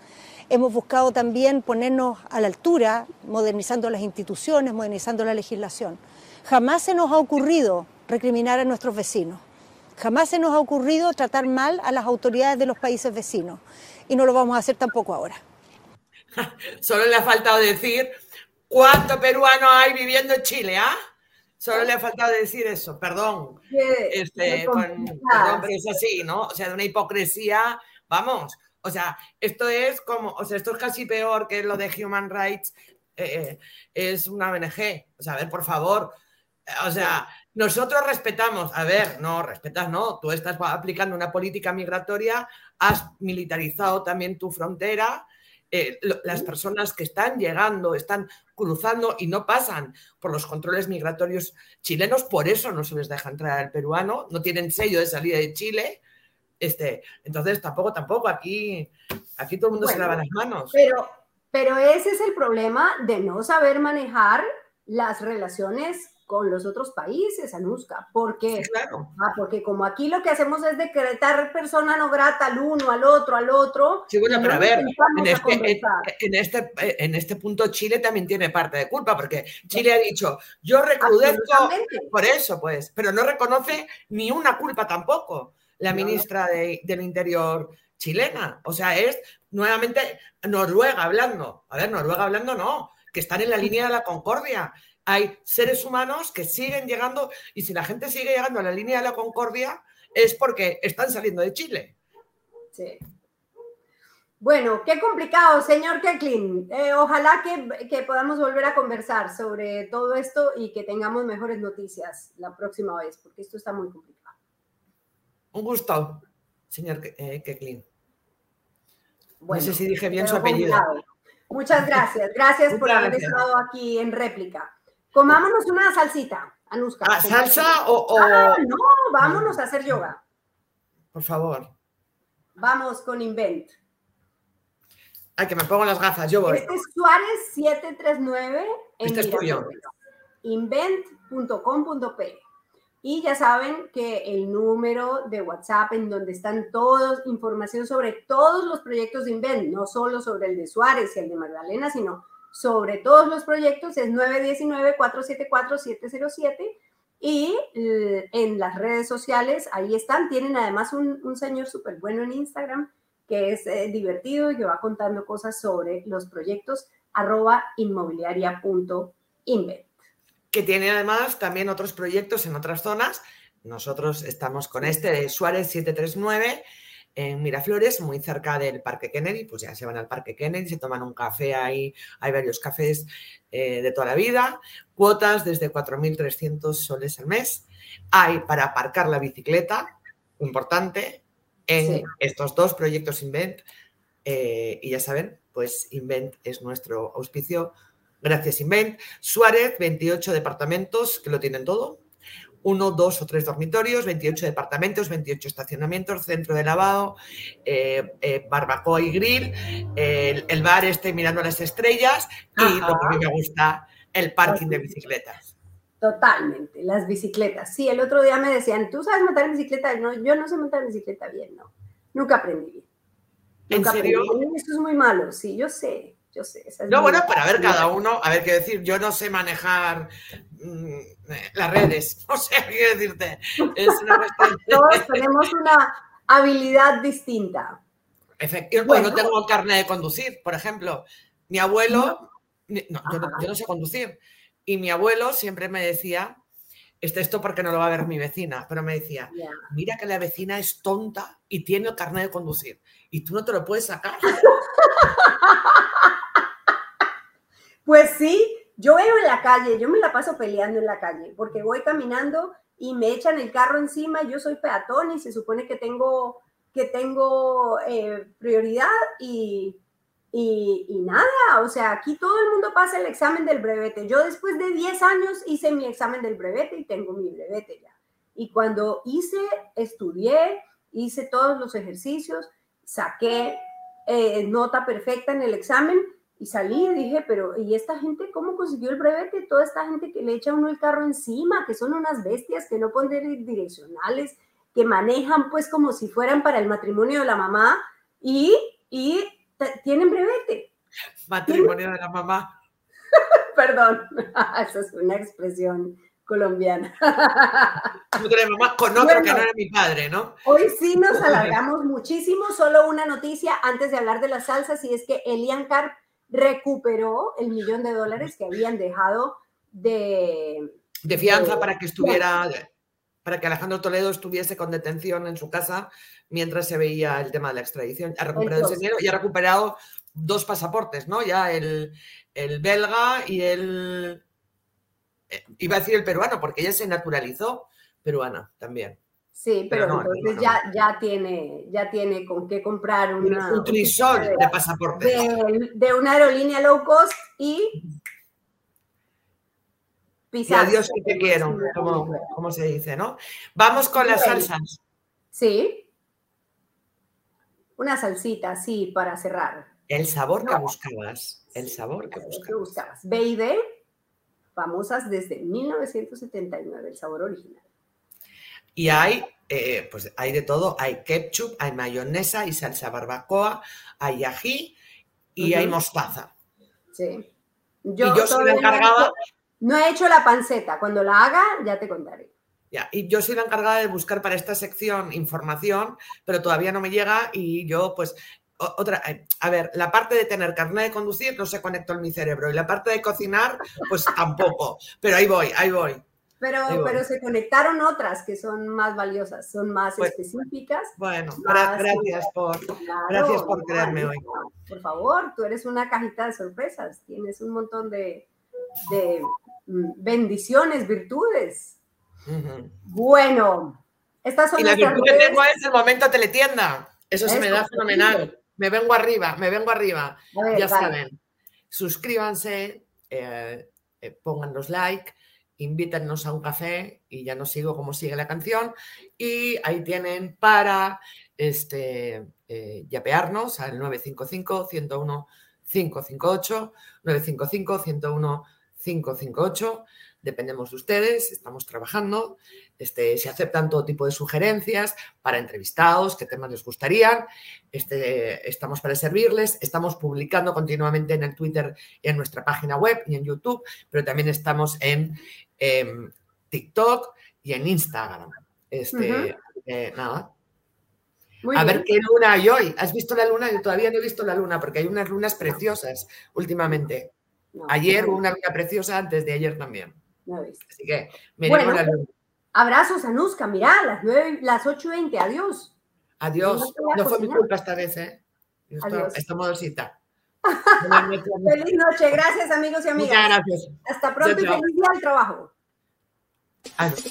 Hemos buscado también ponernos a la altura, modernizando las instituciones, modernizando la legislación. Jamás se nos ha ocurrido recriminar a nuestros vecinos. Jamás se nos ha ocurrido tratar mal a las autoridades de los países vecinos y no lo vamos a hacer tampoco ahora. Solo le ha faltado decir cuánto peruano hay viviendo en Chile, ¿ah? Solo le ha faltado decir eso, perdón. Este, perdón, pero es así, ¿no? O sea, de una hipocresía, vamos. O sea, esto es como, o sea, esto es casi peor que lo de Human Rights, eh, eh, es una ONG. O sea, a ver, por favor, o sea, nosotros respetamos, a ver, no, respetas, no, tú estás aplicando una política migratoria, has militarizado también tu frontera, eh, las personas que están llegando, están cruzando y no pasan por los controles migratorios chilenos, por eso no se les deja entrar al peruano, no tienen sello de salida de Chile. Este, entonces tampoco, tampoco, aquí, aquí todo el mundo se lava las manos. Pero, pero ese es el problema de no saber manejar las relaciones con los otros países, Anuska, porque, claro. ah, porque como aquí lo que hacemos es decretar persona no grata al uno, al otro, al otro. Sí, bueno, pero a ver, este, en este, en, este, punto Chile también tiene parte de culpa, porque Chile ha dicho, yo recrudezco por eso, pues, pero no reconoce ni una culpa tampoco la ministra del Interior chilena. O sea, es nuevamente Noruega hablando. A ver, Noruega hablando no, que están en la línea de la concordia hay seres humanos que siguen llegando y si la gente sigue llegando a la línea de la concordia es porque están saliendo de Chile. Sí. Bueno, qué complicado, señor Keklin. Eh, ojalá que, que, podamos volver a conversar sobre todo esto y que tengamos mejores noticias la próxima vez, porque esto está muy complicado. Un gusto, señor eh, Keklin. no sé si dije bien su apellido. Muchas gracias. Gracias por haber estado aquí en réplica. Comámonos una salsita, Anuska. ¿Ah, ¿Salsa o, Ah, no, vámonos a hacer yoga. Por favor. Vamos con Invent. Ay, que me pongo las gafas, yo voy. Este es Suárez 739 en este es tuyo. invent.com.p. Y ya saben que el número de WhatsApp en donde están todos, información sobre todos los proyectos de Invent, no solo sobre el de Suárez y el de Magdalena, sino sobre todos los proyectos es 919-474-707 y eh, en las redes sociales, ahí están, tienen además un, señor súper bueno en Instagram que es eh, divertido y que va contando cosas sobre los proyectos arroba inmobiliaria.invent. Que tiene además también otros proyectos en otras zonas. Nosotros estamos con este de Suárez 739 en Miraflores, muy cerca del Parque Kennedy, pues ya se van al Parque Kennedy, se toman un café ahí, hay varios cafés eh, de toda la vida, cuotas desde 4.300 soles al mes, hay para aparcar la bicicleta, importante, en estos dos proyectos Invent, eh, y ya saben, pues Invent es nuestro auspicio, gracias Invent, Suárez, 28 departamentos que lo tienen todo, uno, dos o tres dormitorios, 28 departamentos, 28 estacionamientos, centro de lavado, eh, eh, barbacoa y grill, el, bar este mirando las estrellas y lo que a mí me gusta, el parking de bicicletas. Totalmente, las bicicletas. Sí, el otro día me decían, ¿tú sabes montar bicicleta? No, yo no sé montar bicicleta bien, no. Nunca aprendí bien. ¿En serio? Eso es muy malo, sí, yo sé yo sé. no, bueno, para ver cada uno, a ver qué decir, yo no sé manejar mm, las redes, no sé qué decirte. Todos tenemos una habilidad distinta. Efectivamente, bueno, no tengo carne de conducir, por ejemplo. Mi abuelo, no, yo, no, sé conducir, y mi abuelo siempre me decía este, esto porque no lo va a ver mi vecina, pero me decía, mira que la vecina es tonta y tiene el carnet de conducir y tú no te lo puedes sacar. pues sí, yo veo en la calle, yo me la paso peleando en la calle porque voy caminando y me echan el carro encima, yo soy peatón y se supone que tengo, que tengo eh, prioridad y, y, nada, o sea, aquí todo el mundo pasa el examen del brevete. Yo después de 10 años hice mi examen del brevete y tengo mi brevete ya. Y cuando hice, estudié, hice todos los ejercicios, saqué eh, nota perfecta en el examen y salí y dije, pero ¿y esta gente cómo consiguió el brevete? Toda esta gente que le echa uno el carro encima, que son unas bestias, que no ponen direccionales, que manejan pues como si fueran para el matrimonio de la mamá y, y tienen brevete. Matrimonio de la mamá. Perdón, esa es una expresión colombiana. mamá con otro que no era mi padre, ¿no? Hoy sí nos alargamos muchísimo. Solo una noticia antes de hablar de las salsas y es que Elian Carp recuperó el millón de dólares que habían dejado de... De fianza para que estuviera, para que Alejandro Toledo estuviese con detención en su casa mientras se veía el tema de la extradición. Ha recuperado ese dinero y ha recuperado dos pasaportes, ¿no? Ya el, belga y el... Eh, iba a decir el peruano, porque ella se naturalizó peruana también. Sí, pero, entonces ya, ya, tiene, ya tiene con qué comprar una, un trisol de, pasaportes. De, una aerolínea low cost y pisar. Y adiós que te quiero, como, como, se dice, ¿no? Vamos con las salsas. Sí. Una salsita, sí, para cerrar. El sabor que buscabas. El sabor que buscabas. Que buscabas. B&D, famosas desde 1979, el sabor original. Y hay, eh, pues hay de todo, hay ketchup, hay mayonesa, hay salsa barbacoa, hay ají y hay mostaza. Sí. Yo, y yo soy la encargada. No he hecho la panceta. Cuando la haga, ya te contaré. Ya, y yo soy la encargada de buscar para esta sección información, pero todavía no me llega y yo, pues, otra, eh, a ver, la parte de tener carne de conducir no se conectó en mi cerebro y la parte de cocinar, pues tampoco. Pero ahí voy, ahí voy. Pero, pero se conectaron otras que son más valiosas, son más pues, específicas. Bueno, gracias por, gracias por creerme hoy. Por favor, tú eres una cajita de sorpresas, tienes un montón de, mm, bendiciones, virtudes. Bueno, estas son y la virtud que tengo es el momento teletienda. Eso se me da fenomenal. Me vengo arriba, me vengo arriba. ya saben, suscríbanse, eh, eh, pongan los like invítanos a un café y ya no sigo cómo sigue la canción. Y ahí tienen para este, eh, yapearnos al 955-101-558, 955-101-558. Dependemos de ustedes, estamos trabajando. Este, se aceptan todo tipo de sugerencias para entrevistados, qué temas les gustarían. Este, estamos para servirles. Estamos publicando continuamente en el Twitter en nuestra página web y en YouTube, pero también estamos en en TikTok y en Instagram. Este, eh, nada. a ver qué luna hay hoy. ¿Has visto la luna? Yo todavía no he visto la luna porque hay unas lunas preciosas últimamente. ayer hubo una luna preciosa, antes de ayer también. Así que bueno, la luna. Abrazos, Anuska. Mirá, las, 9, las 8 y 20. Adiós. Adiós. No, fue mi culpa esta vez, ¿eh? Esta modosita. feliz noche, gracias amigos y amigas. Muchas gracias. Hasta pronto y feliz día al trabajo. Adiós.